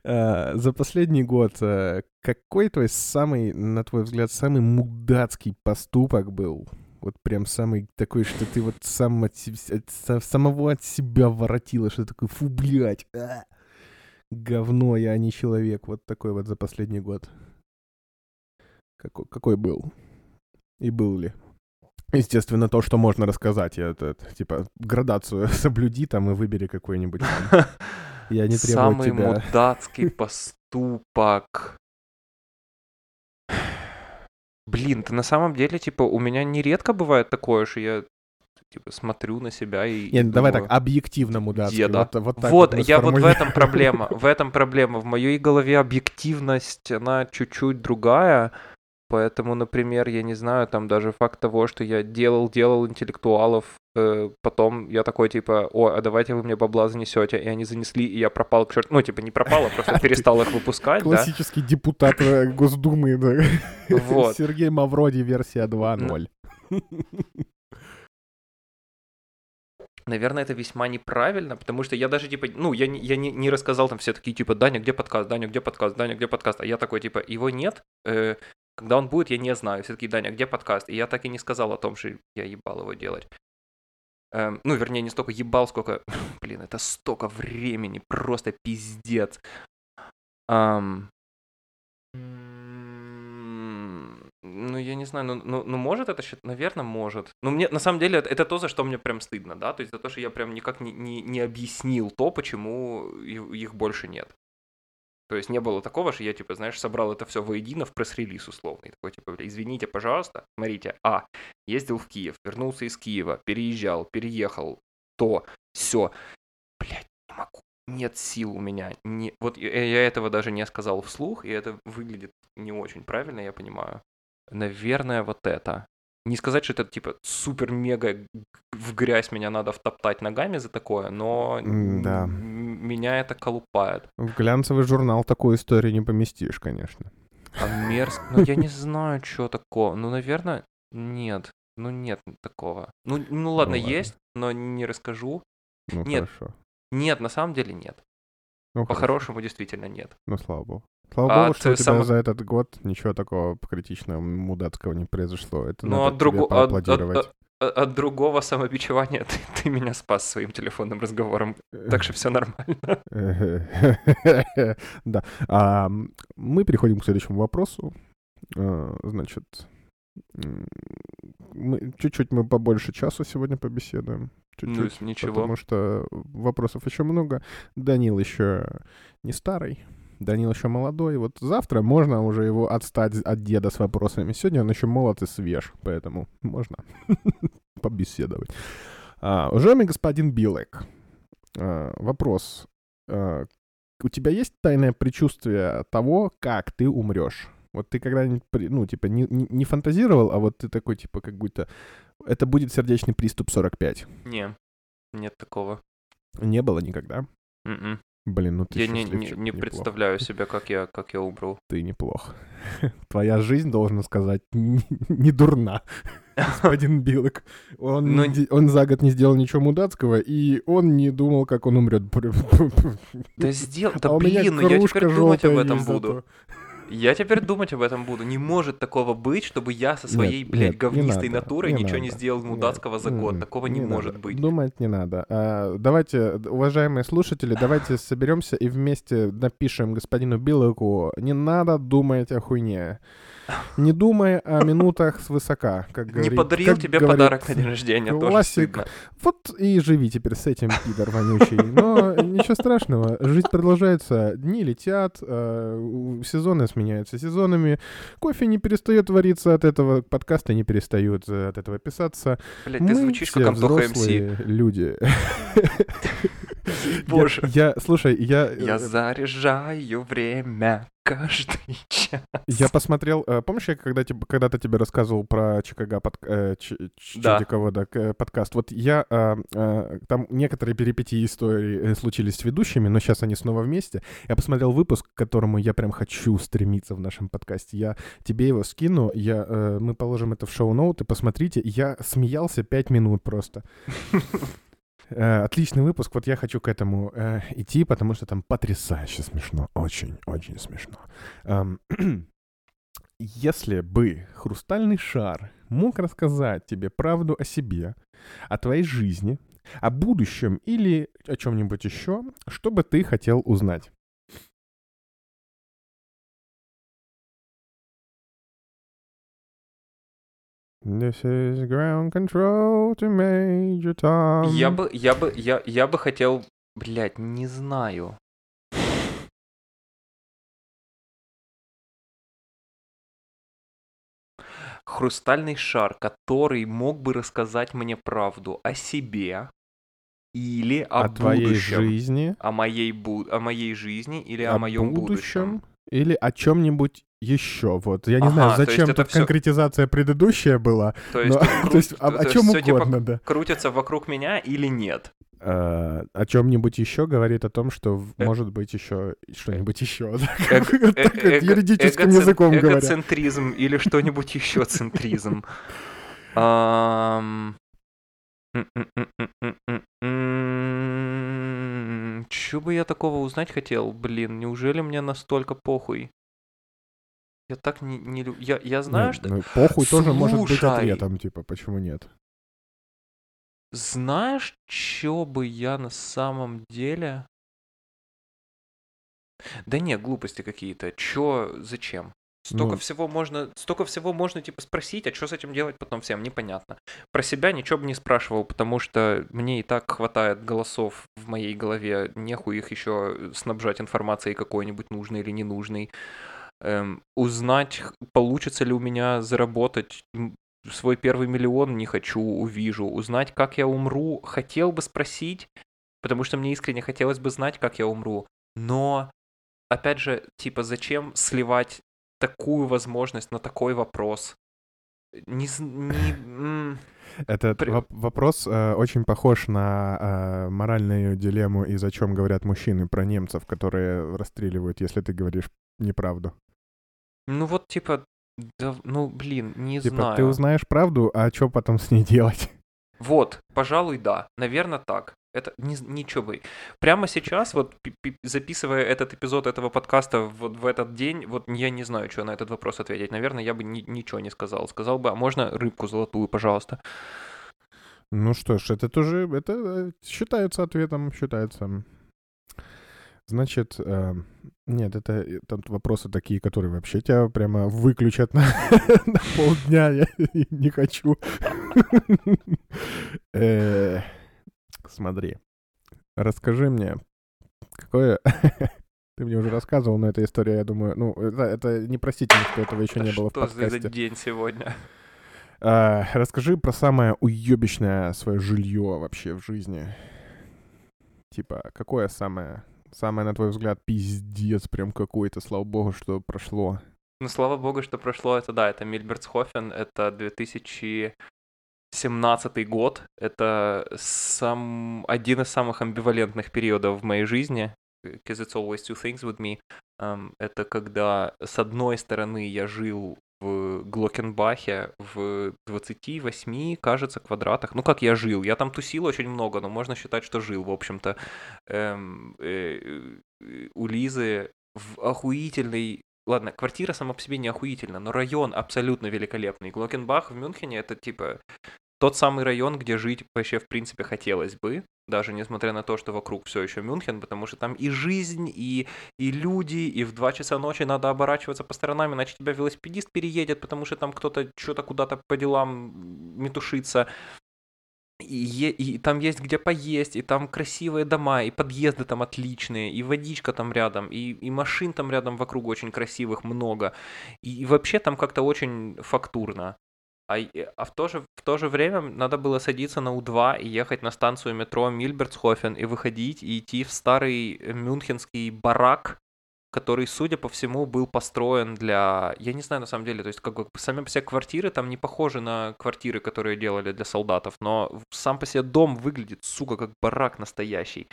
А, За последний год э, какой твой самый, на твой взгляд, самый мудацкий поступок был? Вот прям самый такой, что ты вот сам от, от са- самого от себя воротила, что такое, фу, блядь, а, говно, я не человек. Вот такой вот за последний год. Какой, какой был? И был ли? Естественно, то, что можно рассказать. Я это, это, типа, градацию соблюди там и выбери какой-нибудь. Я не требую Самый тебя. мудацкий поступок. Блин, ты на самом деле, типа, у меня нередко бывает такое, что я, типа, смотрю на себя и... и Нет, давай думаю, так, объективно мудацкий. Деда. Вот, вот так Вот, мы я вот в этом проблема. В этом проблема. В моей голове объективность, она чуть-чуть другая. Поэтому, например, я не знаю, там даже факт того, что я делал, делал интеллектуалов, э, потом я такой, типа, о, а давайте вы мне бабла занесете, и они занесли, и я пропал к черту. Ну, типа, не пропал, а просто перестал их выпускать. Классический депутат э, Госдумы, да. Вот. Сергей Мавроди, версия 2.0. Наверное, это весьма неправильно, потому что я даже, типа, ну, я, не, я не, не рассказал, там все такие, типа, Даня, где подкаст, Даня, где подкаст, Даня, где подкаст, а я такой, типа, его нет, э, когда он будет, я не знаю, все таки Даня, где подкаст, и я так и не сказал о том, что я ебал его делать. Эм, ну, вернее, не столько ебал, сколько, блин, это столько времени, просто пиздец. Ам, м, Ну, я не знаю, ну, ну, ну может это считать? Наверное, может. Но мне, на самом деле, это, это то, за что мне прям стыдно, да? То есть за то, что я прям никак не, не, не объяснил то, почему их больше нет. То есть не было такого, что я, типа, знаешь, собрал это все воедино в пресс-релиз условный. Такой, типа, извините, пожалуйста, смотрите, а, ездил в Киев, вернулся из Киева, переезжал, переехал, то, все. Блядь, не могу. Нет сил у меня. Не... Вот я, этого даже не сказал вслух, и это выглядит не очень правильно, я понимаю. Наверное, вот это. Не сказать, что это типа супер-мега в грязь меня надо втоптать ногами за такое, но М-да. Меня это колупает. В глянцевый журнал такую историю не поместишь, конечно. А мерзко. Ну, я не знаю, что такого. Ну, наверное, нет. Ну, нет такого. Ну, ну ладно, ладно. есть, но не расскажу. Ну, Нет. хорошо. Нет, на самом деле нет. Ну. По-хорошему, действительно нет. Ну, слава богу. Слава А богу, что у тебя само- за этот год ничего такого критичного, мудацкого не произошло. Это Ну, надо от, другу- тебе от- от- поаплодировать. от- от другого самобичевания ты, ты меня спас своим телефонным разговором. Так что все нормально. Да. А, Мы переходим к следующему вопросу. А, Значит, мы, чуть-чуть мы побольше часу сегодня побеседуем. Ну, Чуть-чуть. ничего. Потому что вопросов еще много. Данил еще не старый. Данил еще молодой. Вот завтра можно уже его отстать от деда с вопросами. Сегодня он еще молод и свеж, поэтому можно побеседовать. А, Уважаемый господин Билек, а, вопрос. А, У тебя есть тайное предчувствие того, как ты умрешь? Вот ты когда-нибудь, ну, типа, не, не- не фантазировал, а вот ты такой, типа, как будто это будет сердечный приступ 45. Не, нет такого. Не было никогда? М-м. Блин, ну ты Я не, не, не представляю себя, как я, как я умру. Ты неплох. Твоя жизнь, должен сказать, не, дурна, господин Билок. Он, Ну, не де- он за год не сделал ничего мудацкого, и он не думал, как он умрет. Да сделай, да а блин, ну я теперь думать об этом буду. Я теперь думать об этом буду. Не может такого быть, чтобы я со своей, Нет, блядь, нет, не говнистой надо, натурой не ничего не надо. сделал мудацкого за год. М, Такого не, может надо. быть. Думать не надо. А, давайте, уважаемые слушатели, давайте соберемся и вместе напишем господину Билоку, не надо думать о хуйне. Не думай о минутах свысока, как Не говорит- подарил как тебе говорит подарок на день рождения, тоже классик. стыдно. Вот и живи теперь с этим, пидор вонючий. Но ничего страшного, жизнь продолжается, дни летят, э, сезоны сменяются сезонами, кофе не перестает вариться от этого, подкасты не перестают э, от этого писаться. Блядь, ты звучишь как Антоха МС. люди. Боже. Я, я- слушай, я... Я э, заряжаю время каждый час. Я посмотрел, э, помнишь, я когда тебе, когда-то тебе рассказывал про Чикаго под, э, Ч- Да. Чудиково, да, э, подкаст. Вот я, э, э, там некоторые перипетии истории случились с ведущими, но сейчас они снова вместе. Я посмотрел выпуск, к которому я прям хочу стремиться в нашем подкасте. Я тебе его скину, я, э, мы положим это в шоу-ноуты, посмотрите. Я смеялся пять минут просто. Э, Отличный выпуск, вот я хочу к этому э, идти, потому что там потрясающе смешно, очень-очень смешно. Эм, Если бы хрустальный шар мог рассказать тебе правду о себе, о твоей жизни, о будущем или о чем-нибудь еще, что бы ты хотел узнать? This is ground control to Major Tom. Я бы, я бы, я, я бы хотел, блядь, не знаю. Хрустальный шар, который мог бы рассказать мне правду о себе или о, о твоей будущем. жизни, О моей, бу- о моей жизни или о, о моем будущем будущем. или о чем-нибудь еще. Вот я не Ага, знаю, зачем тут всё- конкретизация предыдущая была. То есть, но- кру- то есть о, то о есть чем типа угодно, да. крутится вокруг меня или нет? Э, о чем-нибудь еще говорит о том, что Э. может быть еще что-нибудь еще. э- юридическим языком говоря. Эгоцентризм или что-нибудь еще центризм. Чё бы я такого узнать хотел? Блин, неужели мне настолько похуй? Я так не, не лю- Я, я знаю, Ну, что... ну, похуй тоже может быть Слушай. ответом, типа, почему нет? Знаешь, чё бы я на самом деле... Да не, глупости какие-то. Чё, зачем? Столько Ну. всего можно, столько всего можно типа спросить, а что с этим делать потом всем, непонятно. Про себя ничего бы не спрашивал, потому что мне и так хватает голосов в моей голове, нехуй их еще снабжать информацией какой-нибудь нужной или ненужной. Эм, узнать, получится ли у меня заработать свой первый миллион, не хочу, увижу. Узнать, как я умру, хотел бы спросить, потому что мне искренне хотелось бы знать, как я умру. Но, опять же, типа, зачем сливать такую возможность на такой вопрос? Не, не, Этот При- воп- вопрос э, очень похож на э, моральную дилемму, из о чем говорят мужчины про немцев, которые расстреливают, если ты говоришь неправду. Ну вот, типа, да, ну, блин, не Типа, знаю. ты узнаешь правду, а что потом с ней делать? Вот, пожалуй, да. Наверное, так. Это не, ничего бы. Прямо сейчас, вот пи- пи- записывая этот эпизод этого подкаста вот в этот день, вот я не знаю, что на этот вопрос ответить. Наверное, я бы ни- ничего не сказал. Сказал бы, а можно рыбку золотую, пожалуйста. Ну что ж, это тоже, это э, считается ответом, считается. Значит, э, нет, это э, там вопросы такие, которые вообще тебя прямо выключат на, на полдня. Я не хочу. Э, Смотри, расскажи мне, какое... Ты мне уже рассказывал, но эта история, я думаю, ну, это, это непростительно, что этого еще не было в что за подкасте. день сегодня? А, расскажи про самое уебищное свое жилье вообще в жизни. Типа, какое самое, самое, на твой взгляд, пиздец прям какой-то, слава богу, что прошло. Ну, слава богу, что прошло это, да, это Мильбертсхофен, это 2017 год, это сам, один из самых амбивалентных периодов в моей жизни, because it's always two things with me. Эм, это когда, с одной стороны, я жил в Глокенбахе в 28, кажется, квадратах. Ну, как я жил? Я там тусил очень много, но можно считать, что жил, в общем-то. Эм, э, э, у Лизы в охуительной Ладно, квартира сама по себе не охуительна, но район абсолютно великолепный. Глокенбах в Мюнхене это типа тот самый район, где жить вообще в принципе хотелось бы, даже несмотря на то, что вокруг все еще Мюнхен, потому что там и жизнь, и, и люди, и в 2 часа ночи надо оборачиваться по сторонам, иначе тебя велосипедист переедет, потому что там кто-то что-то куда-то по делам метушится. И, и там есть где поесть, и там красивые дома, и подъезды там отличные, и водичка там рядом, и, и машин там рядом вокруг очень красивых много. И вообще там как-то очень фактурно. А, и- а в, то же, в то же время надо было садиться на У2 и ехать на станцию метро Мильбертсхофен и выходить и идти в старый э, мюнхенский барак, который, судя по всему, был построен для... Я не знаю на самом деле, то есть как бы сами по себе квартиры там не похожи на квартиры, которые делали для солдатов, но сам по себе дом выглядит, сука, как барак настоящий.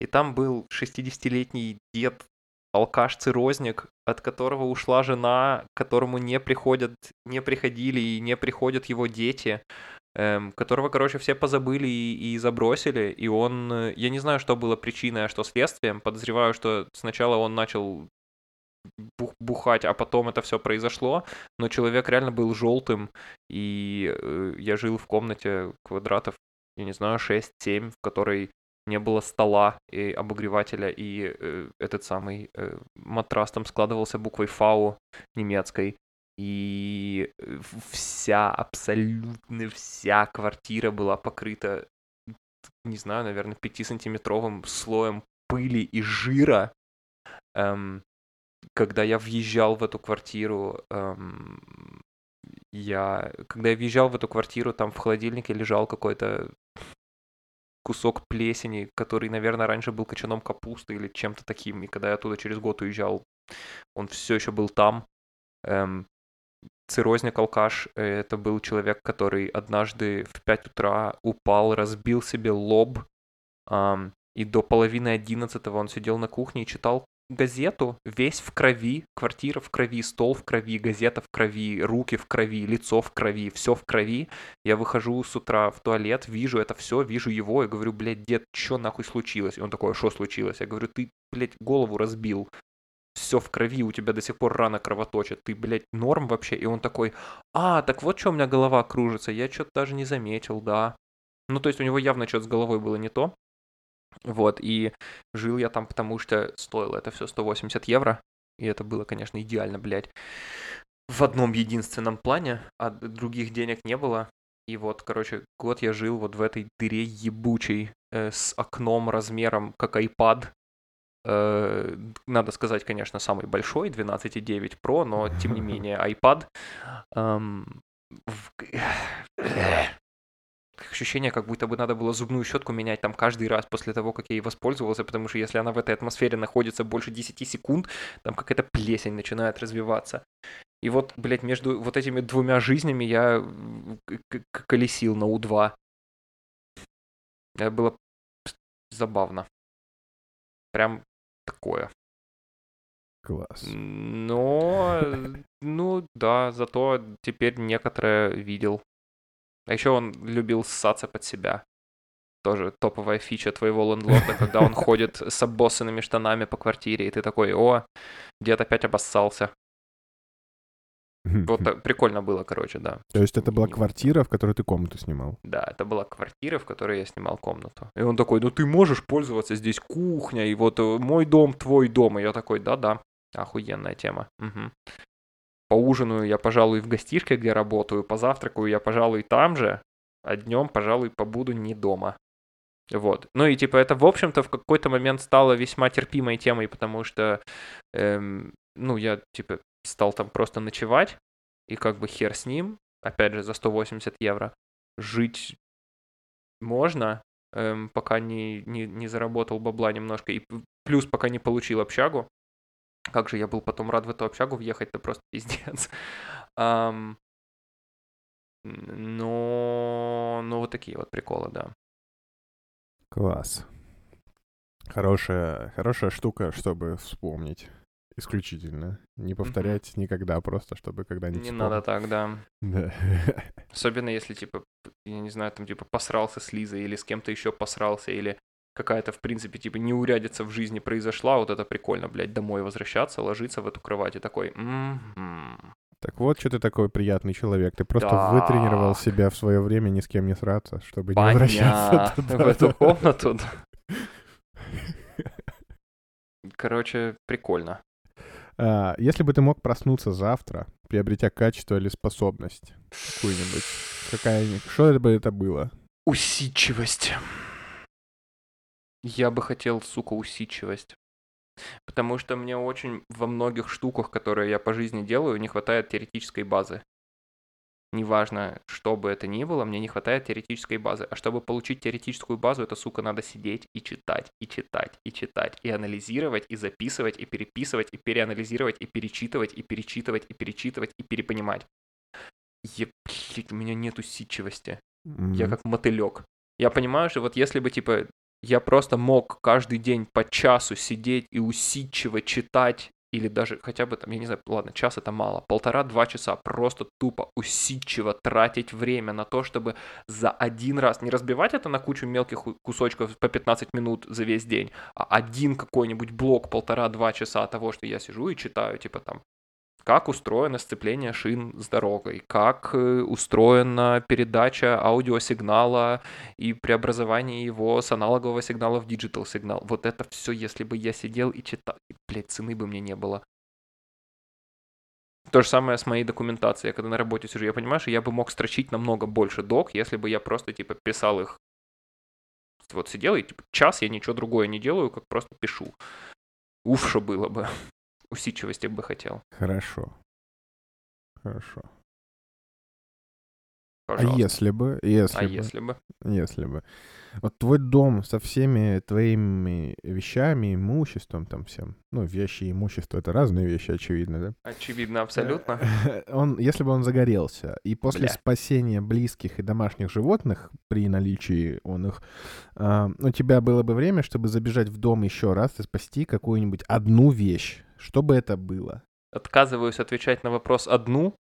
И там был 60-летний дед алкаш-цирозник, от которого ушла жена, к которому не приходят, не приходили и не приходят его дети, эм, которого, короче, все позабыли и, и забросили, и он, э, я не знаю, что было причиной, а что следствием, подозреваю, что сначала он начал бух- бухать, а потом это все произошло, но человек реально был желтым, и э, я жил в комнате квадратов, я не знаю, 6-7, в которой не было стола и обогревателя, и э, этот самый э, матрас там складывался буквой фау немецкой, и э, вся, абсолютно вся квартира была покрыта, не знаю, наверное, 5-сантиметровым слоем пыли и жира. Эм, когда я въезжал в эту квартиру, эм, я, когда я въезжал в эту квартиру, там в холодильнике лежал какой-то кусок плесени, который, наверное, раньше был кочаном капусты или чем-то таким. И когда я оттуда через год уезжал, он все еще был там. Эм, циррозник алкаш э, это был человек, который однажды в 5 утра упал, разбил себе лоб, ам, и до половины одиннадцатого он сидел на кухне и читал газету, весь в крови, квартира в крови, стол в крови, газета в крови, руки в крови, лицо в крови, все в крови. Я выхожу с утра в туалет, вижу это все, вижу его и говорю, блядь, дед, что нахуй случилось? И он такой, «А что случилось? Я говорю, ты, блядь, голову разбил. Все в крови, у тебя до сих пор рана кровоточит. Ты, блядь, норм вообще? И он такой, а, так вот что у меня голова кружится. Я что-то даже не заметил, да. Ну, то есть у него явно что-то с головой было не то. Вот, и жил я там, потому что стоило это все 180 евро. И это было, конечно, идеально, блядь. В одном единственном плане, а других денег не было. И вот, короче, год я жил вот в этой дыре ебучей э, с окном размером как iPad. Э, надо сказать, конечно, самый большой, 12,9 Pro, но тем не менее iPad. Эм, в- ощущение, как будто бы надо было зубную щетку менять там каждый раз после того, как я ей воспользовался, потому что если она в этой атмосфере находится больше 10 секунд, там какая-то плесень начинает развиваться. И вот, блядь, между вот этими двумя жизнями я колесил на У2. Это было забавно. Прям такое. Класс. Но, ну да, зато теперь некоторое видел. А еще он любил ссаться под себя. Тоже топовая фича твоего лендлорда, когда он ходит с обоссанными штанами по квартире, и ты такой, о, дед опять обоссался. Вот так прикольно было, короче, да. То есть это была квартира, в которой ты комнату снимал? Да, это была квартира, в которой я снимал комнату. И он такой, ну ты можешь пользоваться здесь кухня, и вот э, мой дом, твой дом. И я такой, да-да, охуенная тема. Мгм. Поужинаю я, пожалуй, в гостишке, где работаю, позавтракаю я, пожалуй, там же, а днем, пожалуй, побуду не дома. Вот. Ну и типа это, в общем-то, в какой-то момент стало весьма терпимой темой, потому что, эм, ну, я, типа, стал там просто ночевать, и как бы хер с ним, опять же, за 180 евро. Жить можно, эм, пока не, не, не заработал бабла немножко, и плюс пока не получил общагу. Как же я был потом рад в эту общагу въехать, это просто пиздец. Ам, но, ну, вот такие вот приколы, да. Класс. Хорошая, хорошая штука, чтобы вспомнить. Исключительно. Не повторять никогда, просто чтобы когда-нибудь Не вспомнить. надо так, да. Да. Особенно если, типа, я не знаю, там, типа, посрался с Лизой или с кем-то еще посрался, или какая-то, в принципе, типа, неурядица в жизни произошла, вот это прикольно, блядь, домой возвращаться, ложиться в эту кровать и такой, «Мгм». Так вот, что ты такой приятный человек. Ты просто вытренировал Так. себя в свое время ни с кем не сраться, чтобы не возвращаться Понятно. туда. В эту комнату. Короче, прикольно. А, Если бы ты мог проснуться завтра, приобретя качество или способность какую-нибудь, какая что это бы это было? Усидчивость. Я бы хотел, сука, усидчивость. Потому что мне очень во многих штуках, которые я по жизни делаю, не хватает теоретической базы. неважно, что бы это ни было, мне не хватает теоретической базы. А чтобы получить теоретическую базу, это, сука, надо сидеть и читать, и читать, и читать, и анализировать, и записывать, и переписывать, и переанализировать, и перечитывать, и перечитывать, и перечитывать, и перепонимать. Блядь, у меня нет усидчивости. Mm-hmm. Я как мотылек. Я понимаю, что вот если бы, типа, я просто мог каждый день по часу сидеть и усидчиво читать или даже хотя бы там, я не знаю, ладно, час это мало, полтора-два часа просто тупо усидчиво тратить время на то, чтобы за один раз, не разбивать это на кучу мелких кусочков по 15 минут за весь день, а один какой-нибудь блок полтора-два часа того, что я сижу и читаю, типа там как устроено сцепление шин с дорогой, как э, устроена передача аудиосигнала и преобразование его с аналогового сигнала в digital сигнал. Вот это все, если бы я сидел и читал, блядь, цены бы мне не было. То же самое с моей документацией. Я когда на работе сижу, я понимаю, что я бы мог строчить намного больше док, если бы я просто, типа, писал их. Вот сидел и, типа, час я ничего другое не делаю, как просто пишу. Уф, что было бы усидчивости бы хотел. Хорошо. Хорошо. А Пожалуйста. А если бы, если а бы, если бы, если бы, вот твой дом со всеми твоими вещами, имуществом там всем, ну вещи и имущество это разные вещи, очевидно, да? Очевидно, абсолютно. Он, если бы он загорелся и после Бля. спасения близких и домашних животных при наличии он их, э, у тебя было бы время, чтобы забежать в дом еще раз и спасти какую-нибудь одну вещь, что бы это было? Отказываюсь отвечать на вопрос одну,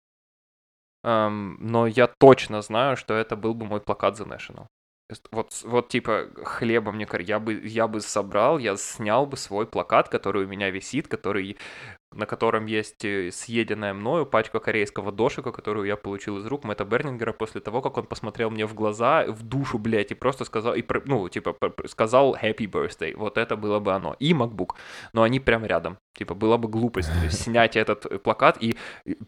но я точно знаю, что это был бы мой плакат The National. Вот, вот типа хлеба мне я бы, я бы собрал, я снял бы свой плакат, который у меня висит, который на котором есть э, съеденная мною пачка корейского дошика, которую я получил из рук Мэтта Бернингера после того, как он посмотрел мне в глаза, в душу, блядь, и просто сказал, и, ну, типа, сказал happy birthday. Вот это было бы оно. И MacBook. Но они прям рядом. Типа, была бы глупость снять этот э, плакат и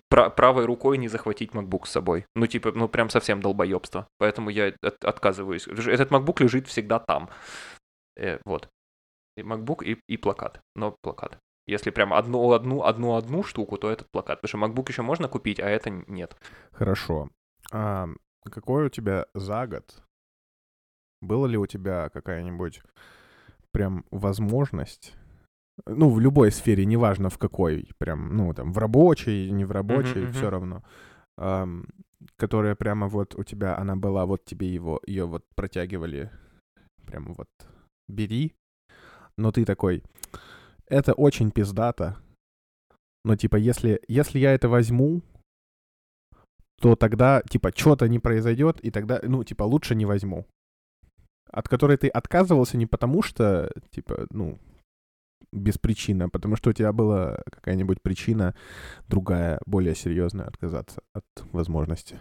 правой рукой не захватить MacBook с собой. Ну, типа, ну, прям совсем долбоебство. Поэтому я от отказываюсь. Этот MacBook лежит всегда там. Э, вот. И MacBook и, и плакат. Но плакат. Если прям одну, одну, одну, одну штуку, то этот плакат. Потому что MacBook еще можно купить, а это нет. Хорошо. А какой у тебя за год? Было ли у тебя какая-нибудь прям возможность ну, в любой сфере, неважно в какой, прям, ну, там, в рабочей, не в рабочей, uh-huh, uh-huh. все равно, эм, которая прямо вот у тебя, она была, вот тебе его, ее вот протягивали, прямо вот, бери, но ты такой, это очень пиздато. Но, типа, если, если я это возьму, то тогда, типа, что-то не произойдет, и тогда, ну, типа, лучше не возьму. От которой ты отказывался не потому что, типа, ну, без причины, а потому что у тебя была какая-нибудь причина другая, более серьезная, отказаться от возможности.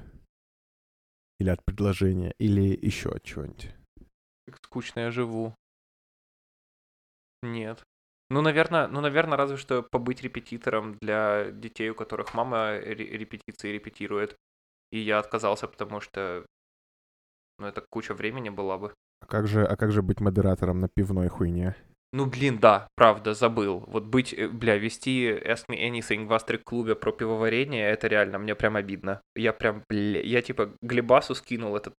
Или от предложения, или еще от чего-нибудь. Как скучно я живу. Нет. Ну, наверное, ну, наверное, разве что побыть репетитором для детей, у которых мама репетиции репетирует. И я отказался, потому что, ну, это куча времени была бы. А как же, а как же быть модератором на пивной хуйне? Ну, блин, да, правда, забыл. Вот быть, э, бля, вести Ask Me Anything в Астрик-клубе про пивоварение, это реально, мне прям обидно. Я прям, бля, я типа Глебасу скинул этот,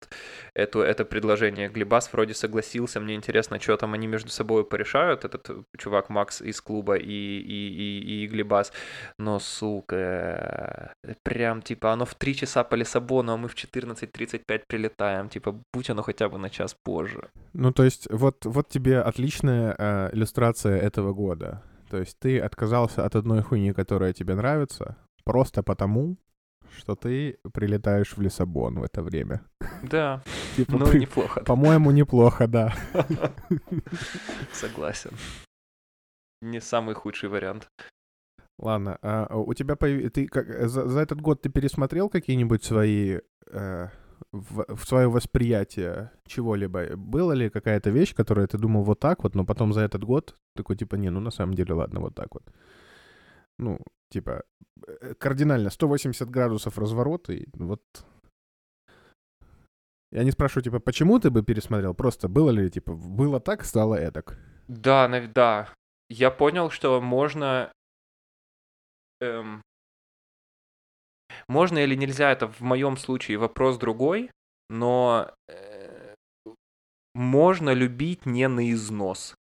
эту, это предложение. Глебас вроде согласился, мне интересно, что там они между собой порешают, этот чувак Макс из клуба и, и, и, и Глебас. Но, сука, прям, типа, оно в 3 часа по Лиссабону, а мы в 14.35 прилетаем. Типа, будь оно хотя бы на час позже. Ну, то есть, вот, вот тебе отличная э, иллюстрация этого года. То есть ты отказался от одной хуйни, которая тебе нравится, просто потому, что ты прилетаешь в Лиссабон в это время. Да, типа, ну при... неплохо. По-моему, неплохо, да. Согласен. Не самый худший вариант. Ладно, а у тебя появ... ты как за, за этот год ты пересмотрел какие-нибудь свои э, в, в свое восприятие чего-либо? Была ли какая-то вещь, которая ты думал вот так вот, но потом за этот год такой типа, не, ну на самом деле ладно, вот так вот. Ну, типа, э, кардинально 180 градусов разворота, и вот... Я не спрашиваю, типа, почему ты бы пересмотрел, просто было ли, типа, было так, стало эдак? Да, да. Я понял, что можно эм, Можно или нельзя, это в моем случае вопрос другой, но э, можно любить не на износ.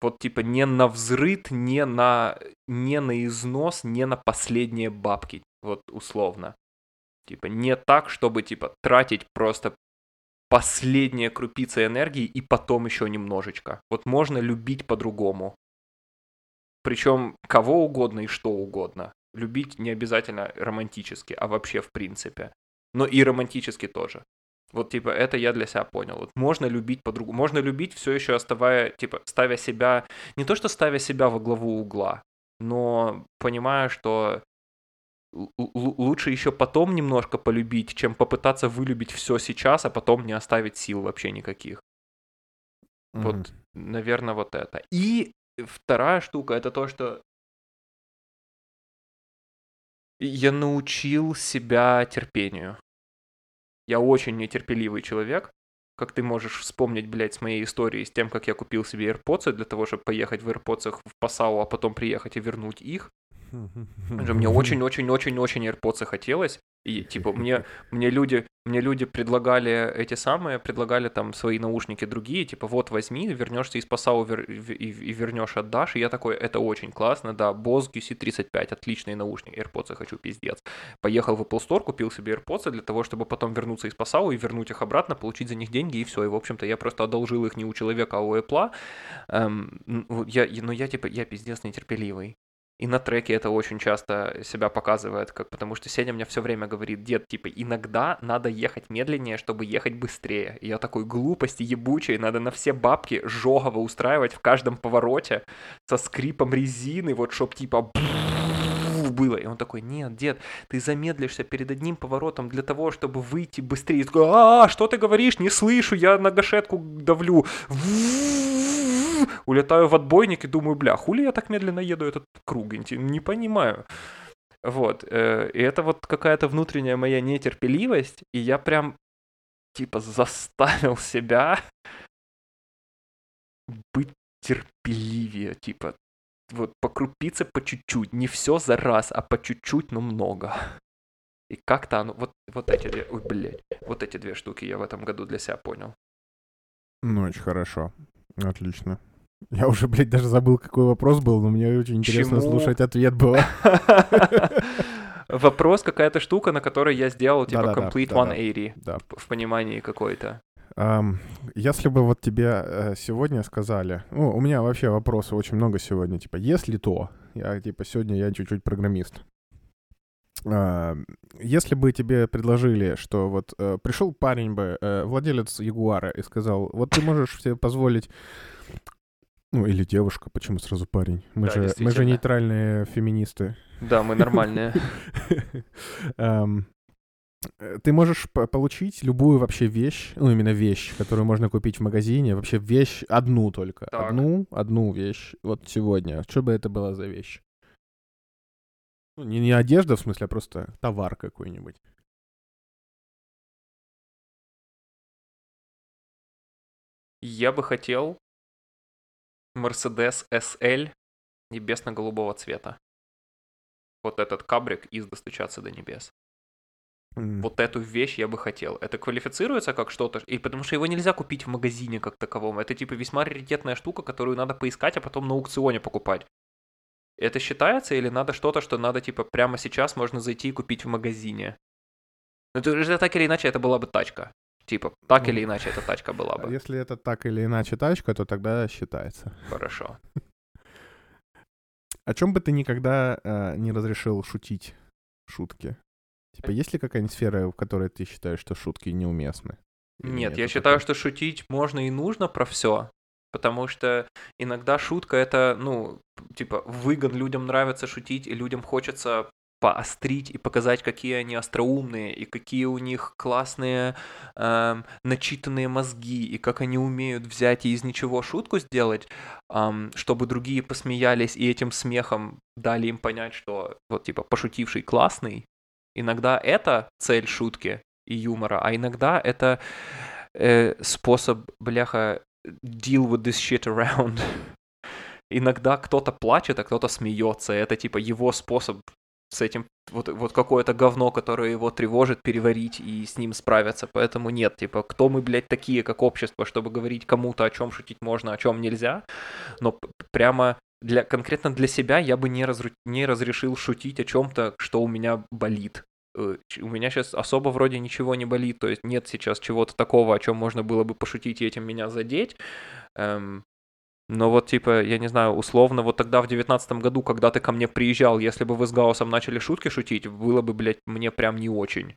Вот типа не на взрыт, не на, не на износ, не на последние бабки, вот условно. Типа не так, чтобы типа тратить просто последние крупицы энергии и потом еще немножечко. Вот можно любить по-другому. Причем кого угодно и что угодно. Любить не обязательно романтически, а вообще в принципе. Но и романтически тоже. Вот, типа, это я для себя понял. Вот можно любить по-другому. Можно любить все еще оставая, типа, ставя себя... Не то, что ставя себя во главу угла, но понимая, что лучше еще потом немножко полюбить, чем попытаться вылюбить все сейчас, а потом не оставить сил вообще никаких. Mm-hmm. Вот, наверное, вот это. И вторая штука это то, что я научил себя терпению. Я очень нетерпеливый человек. Как ты можешь вспомнить, блядь, с моей истории, с тем, как я купил себе AirPods для того, чтобы поехать в AirPods в Пасау, а потом приехать и вернуть их. Мне очень-очень-очень-очень AirPods хотелось. И типа мне, мне люди, мне люди предлагали эти самые, предлагали там свои наушники другие, типа вот возьми, вернешься из Пасау и, вернешь, отдашь. И я такой, это очень классно, да, Bose QC35, отличный наушник, AirPods хочу, пиздец. Поехал в Apple Store, купил себе AirPods для того, чтобы потом вернуться из Пасау и вернуть их обратно, получить за них деньги и все. И, в общем-то, я просто одолжил их не у человека, а у Apple. Эм, я, но я, типа, я пиздец нетерпеливый. И на треке это очень часто себя показывает, как, потому что Сеня мне все время говорит, дед, типа, иногда надо ехать медленнее, чтобы ехать быстрее. И я такой глупости ебучей, надо на все бабки жогово устраивать в каждом повороте со скрипом резины, вот чтоб типа было. И он такой, нет, дед, ты замедлишься перед одним поворотом для того, чтобы выйти быстрее. И такой, а, что ты говоришь? Не слышу, я на гашетку давлю улетаю в отбойник и думаю, бля, хули я так медленно еду этот круг, не понимаю. Вот, э, и это вот какая-то внутренняя моя нетерпеливость, и я прям, типа, заставил себя быть терпеливее, типа, вот по крупице, по чуть-чуть, не все за раз, а по чуть-чуть, но много. И как-то оно, вот, вот эти две, ой, блядь, вот эти две штуки я в этом году для себя понял. Ну, очень хорошо. Отлично. Я уже, блядь, даже забыл, какой вопрос был, но мне очень интересно Чему? слушать ответ было. Вопрос какая-то штука, на которой я сделал, типа, complete 180 в понимании какой-то. Если бы вот тебе э, сегодня сказали, ну, у меня вообще вопросы очень много сегодня, типа, если то, я, типа, сегодня я чуть-чуть программист. Если бы тебе предложили, что вот э, пришел парень бы, э, владелец Ягуара, и сказал, вот ты можешь себе позволить ну, или девушка, почему сразу парень? Мы, да, же, мы же нейтральные феминисты. Да, мы нормальные. Ты можешь получить любую вообще вещь, ну, именно вещь, которую можно купить в магазине, вообще вещь одну только. Так. Одну, одну вещь. Вот сегодня. Что бы это была за вещь? Ну, не, не одежда, в смысле, а просто товар какой-нибудь. Я бы хотел Mercedes SL небесно-голубого цвета. Вот этот кабрик из «Достучаться до небес». Mm. Вот эту вещь я бы хотел. Это квалифицируется как что-то, и потому что его нельзя купить в магазине как таковом. Это типа весьма раритетная штука, которую надо поискать, а потом на аукционе покупать. Это считается или надо что-то, что надо типа прямо сейчас можно зайти и купить в магазине? Ну, это так или иначе, это была бы тачка. Типа, так ну, или иначе эта тачка была бы. Если это так или иначе тачка, то тогда считается. Хорошо. О чем бы ты никогда э, не разрешил шутить шутки? Типа, есть ли какая-нибудь сфера, в которой ты считаешь, что шутки неуместны? Нет, я считаю, что шутить можно и нужно про все, потому что иногда шутка это, ну, типа, выгон, людям нравится шутить, и людям хочется поострить и показать, какие они остроумные, и какие у них классные э, начитанные мозги, и как они умеют взять и из ничего шутку сделать, э, чтобы другие посмеялись и этим смехом дали им понять, что вот типа пошутивший классный. Иногда это цель шутки и юмора, а иногда это э, способ, бляха, deal with this shit around. Иногда кто-то плачет, а кто-то смеется. Это типа его способ с этим вот, вот какое-то говно, которое его тревожит, переварить и с ним справиться. Поэтому нет, типа, кто мы, блядь, такие, как общество, чтобы говорить кому-то, о чем шутить можно, о чем нельзя. Но прямо для, конкретно для себя я бы не, разру- не разрешил шутить о чем-то, что у меня болит. Э, У меня сейчас особо вроде ничего не болит, то есть нет сейчас чего-то такого, о чем можно было бы пошутить и этим меня задеть. Эм, но вот, типа, я не знаю, условно, вот тогда в девятнадцатом году, когда ты ко мне приезжал, если бы вы с Гаусом начали шутки шутить, было бы, блядь, мне прям не очень.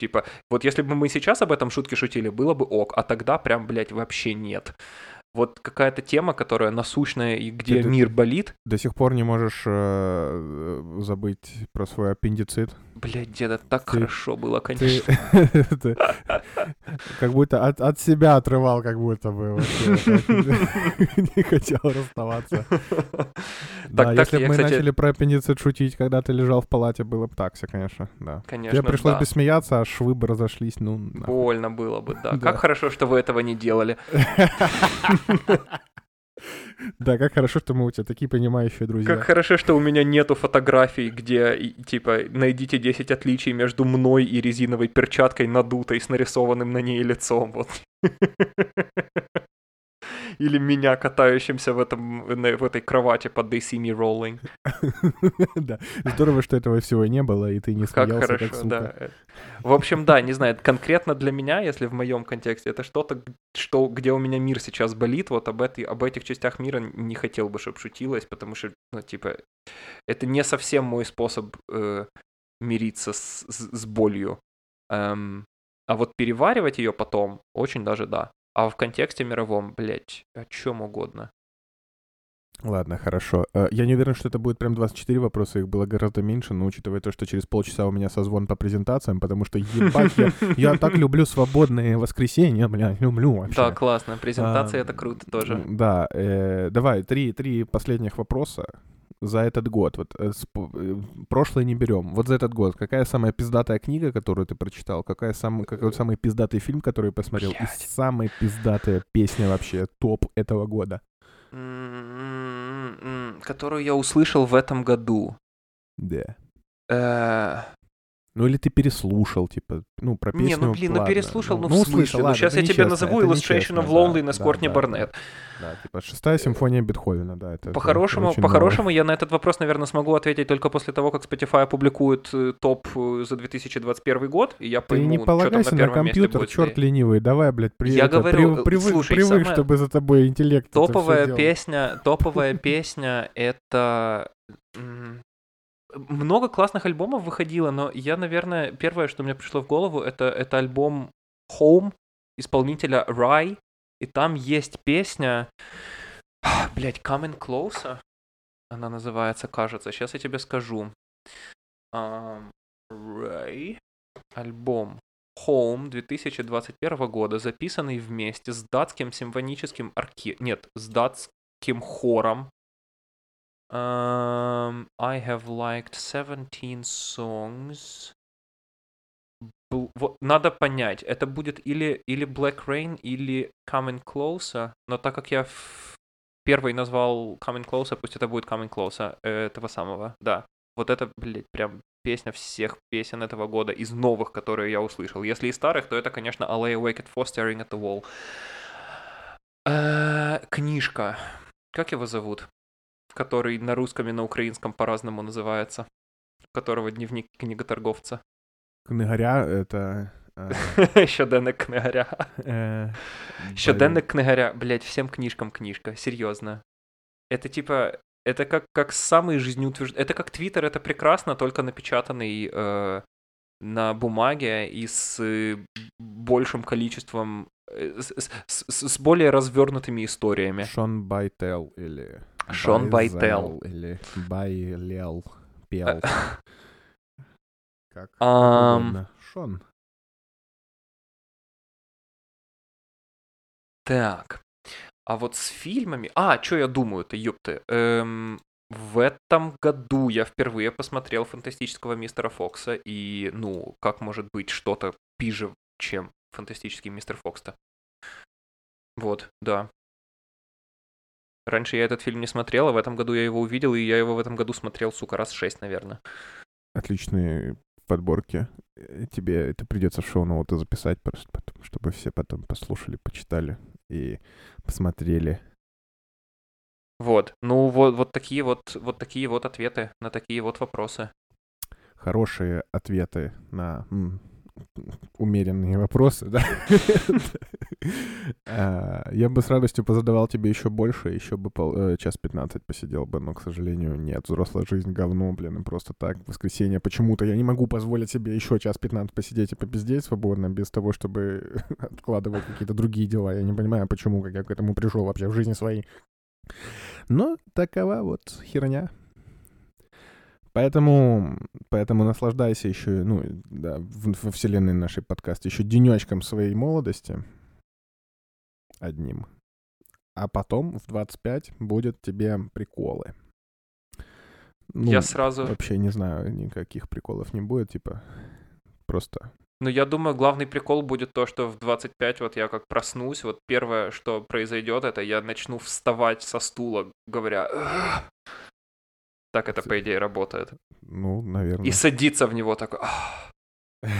Типа, вот если бы мы сейчас об этом шутки шутили, было бы ок, а тогда прям, блядь, вообще нет. Вот какая-то тема, которая насущная и где Ты- мир болит, До сих пор не можешь э, забыть про свой аппендицит. Блядь, деда, так Ты- хорошо было, конечно. ты как будто от, от себя отрывал, как будто бы. Не хотел расставаться. Да, если бы мы начали про аппендицит шутить, когда ты лежал в палате, было бы так все, конечно, да. Конечно, Тебе пришлось бы смеяться, а швы бы разошлись, ну... Больно было бы. Да. Как хорошо, что вы этого не делали. Да, как хорошо, что мы у тебя такие понимающие друзья. Как хорошо, что у меня нету фотографий, где, типа, найдите 10 отличий между мной и резиновой перчаткой, надутой, с нарисованным на ней лицом, вот. Или меня, катающимся в, этом, в этой кровати под They See Me Rolling. Да, здорово, что этого всего не было, и ты не Как смеялся, хорошо, как да. В общем, да, не знаю, конкретно для меня, если в моем контексте, это что-то, что, где у меня мир сейчас болит, вот об, этой, об этих частях мира не хотел бы, чтобы шутилось, потому что, ну, типа, это не совсем мой способ э, мириться с, с, с болью. Эм, а вот переваривать ее потом, очень даже да. А в контексте мировом, блядь, о чем угодно. Ладно, хорошо. Э, Я не уверен, что это будет прям 24 вопроса, их было гораздо меньше, но учитывая то, что через полчаса у меня созвон по презентациям, потому что, ебать, я, я так люблю свободные воскресенья, бля, люблю вообще. Да, классно. Презентация А, это круто тоже. Да, э, давай, три, три последних вопроса за этот год. Вот э, э, прошлое не берем. Вот за этот год, какая самая пиздатая книга, которую ты прочитал? Какая сам, какой самый пиздатый фильм, который посмотрел? И Блядь. самая пиздатая песня вообще, топ этого года? Которую я услышал в этом году. Да. Э, Ну или ты переслушал, типа, ну, про песню, Не, ну блин, ну ладно. переслушал, ну, в услышал, смысле? Ну ладно, сейчас это я тебе назову это Illustration of Loneliness да, Кортни да, Барнетт. Да, да, типа шестая симфония Бетховена, да, это... это По-хорошему, очень по-хорошему, я на этот вопрос, наверное, смогу ответить только после того, как Spotify опубликует э, топ э, за 2021 год, и я Ты пойму, не что там на полагайся на компьютер, будет черт ленивый, давай, блядь, при, Я это, говорю, прив- привык, слушай, привык, самое- чтобы за тобой интеллект это Топовая песня, топовая песня — это... Много классных альбомов выходило, но я, наверное, первое, что мне пришло в голову, это, это альбом Home исполнителя Rye, и там есть песня, блять, Coming Closer, она называется, кажется, сейчас я тебе скажу. Ам, Rye, альбом Home 2021 года, записанный вместе с датским симфоническим оркестром, нет, с датским хором. Um, I have liked 17 songs. Вот, надо понять, это будет или, или Black Rain, или Coming Closer, но так как я первый назвал Coming Closer, пусть это будет Coming Closer э, этого самого, да. Вот это, блядь, прям песня всех песен этого года, из новых, которые я услышал. Если из старых, то это, конечно, I Lay Awake at Four Staring at the Wall. Э, Книжка. Как его зовут? Который на русском и на украинском по-разному называется. У которого дневник книготорговца. Книгаря, это... э, Щоденник книгаря. Щоденник книгаря. Блять, всем книжкам книжка. Серьезно. Это типа... Это как, как самый жизнеутверждающий... Это как Твиттер, это прекрасно, только напечатанный э, на бумаге и с э, большим количеством... э, с, с- с- более развернутыми историями. Шон Байтел или... Шон Байтел. Или Байлел. Пел. Как угодно. Шон. Так. А вот с фильмами... А, что я думаю-то, ёпты. Эм, в этом году я впервые посмотрел «Фантастического мистера Фокса», и, ну, как может быть что-то пиже, чем «Фантастический мистер Фокс»-то? Вот, да. Раньше я этот фильм не смотрел, а в этом году я его увидел, и я его в этом году смотрел, сука, раз шесть, наверное. отличные подборки. Э, Тебе это придется в шоу-ноуты записать просто, потом, чтобы все потом послушали, почитали и посмотрели. Вот. Ну, вот, вот такие вот, вот такие вот ответы на такие вот вопросы. Хорошие ответы на умеренные вопросы, да? А, Я бы с радостью позадавал тебе еще больше, еще бы э, час 15 посидел бы, но, к сожалению, нет. Взрослая жизнь говно, блин, и просто так. В воскресенье почему-то я не могу позволить себе еще час 15 посидеть и попиздеть свободно, без того, чтобы откладывать какие-то другие дела. Я не понимаю, почему, как я к этому пришел вообще в жизни своей. Но такова вот херня. Поэтому, поэтому наслаждайся еще, ну, да, в- во вселенной нашей подкаста, еще денечком своей молодости одним. А потом в 25 будет тебе приколы. Ну, Я сразу... вообще не знаю, никаких приколов не будет, типа, просто... Ну, я думаю, главный прикол будет то, что в 25 вот я как проснусь, вот первое, что произойдет, это я начну вставать со стула, говоря... Так это, по идее, работает. Ну, наверное. И садиться в него такой... «Ах».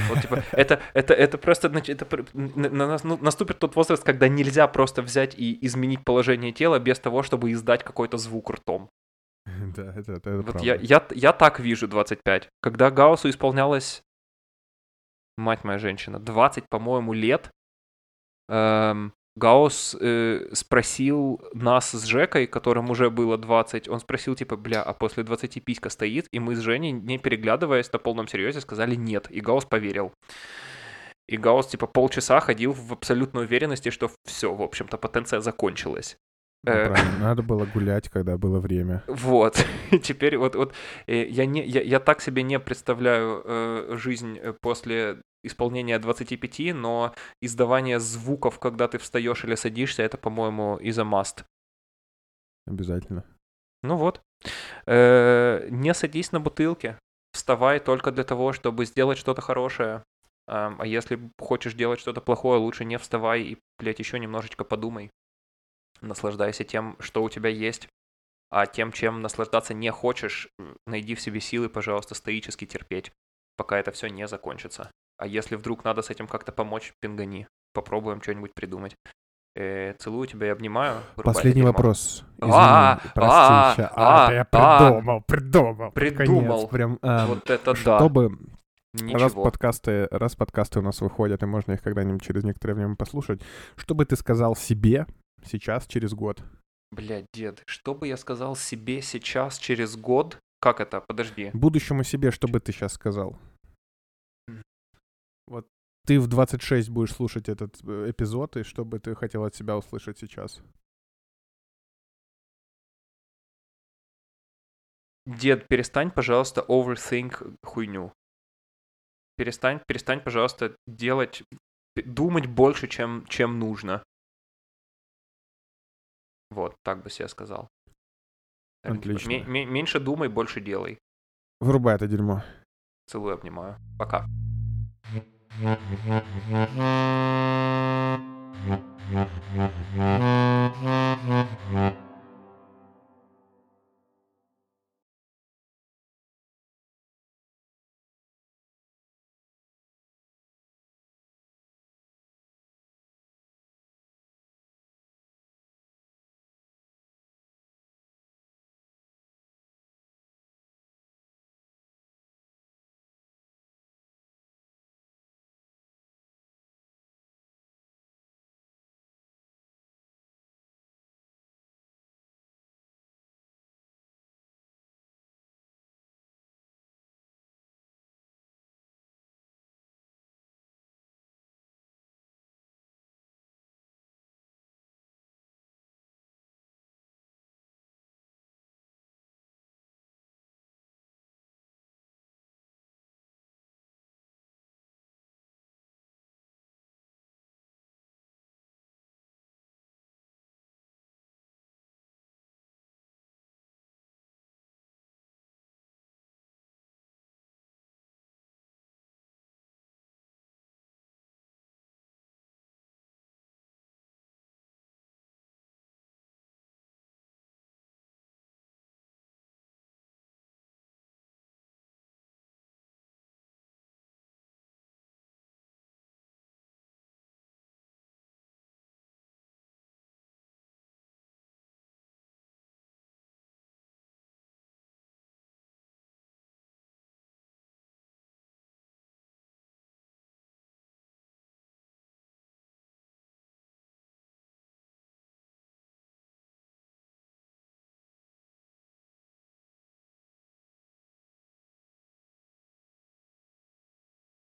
Вот, типа, это, это, это просто, это на- на нас- ну, наступит тот возраст, когда нельзя просто взять и изменить положение тела без того, чтобы издать какой-то звук ртом. Да, это, это, это Вот правда. я, я, я так вижу 25. Когда Гауссу исполнялось, мать моя женщина, 20, по-моему, лет, эм, Гаусс э, спросил нас с Жекой, которым уже было 20, он спросил, типа, бля, а после 20 писька стоит? И мы с Женей, не переглядываясь, на полном серьезе сказали нет. И Гаусс поверил. И Гаусс, типа, полчаса ходил в абсолютной уверенности, что все, в общем-то, потенция закончилась. Э, надо было гулять, когда было время. Вот. Теперь вот, вот э, я, не, я, я так себе не представляю э, жизнь э, после исполнения 25, но издавание звуков, когда ты встаешь или садишься, это, по-моему, a must. Обязательно. Ну вот. Э, не садись на бутылке. Вставай только для того, чтобы сделать что-то хорошее. А если хочешь делать что-то плохое, лучше не вставай и, блядь, еще немножечко подумай. Наслаждайся тем, что у тебя есть. А тем, чем наслаждаться не хочешь, найди в себе силы, пожалуйста, стоически терпеть, пока это все не закончится. А если вдруг надо с этим как-то помочь, пингани. Попробуем что-нибудь придумать. Э, целую тебя и обнимаю. Последний вопрос. А, Извини, а, прости, а, а, я придумал, придумал. Придумал. Прям, Вот это да. чтобы раз Ничего. подкасты, раз подкасты у нас выходят, и можно их когда-нибудь через некоторое время послушать, что бы ты сказал себе сейчас, через год? Блядь, дед, что бы я сказал себе сейчас, через год? Как это? Подожди. Будущему себе, что бы ты сейчас сказал? Вот ты в 26 будешь слушать этот э, эпизод, и что бы ты хотел от себя услышать сейчас? Дед, перестань, пожалуйста, overthink хуйню. Перестань, перестань, пожалуйста, делать, думать больше, чем, чем нужно. Вот, так бы себе сказал. Отлично. М- м- меньше думай, больше делай. Вырубай это дерьмо. Целую, обнимаю. Пока. Mm-hmm.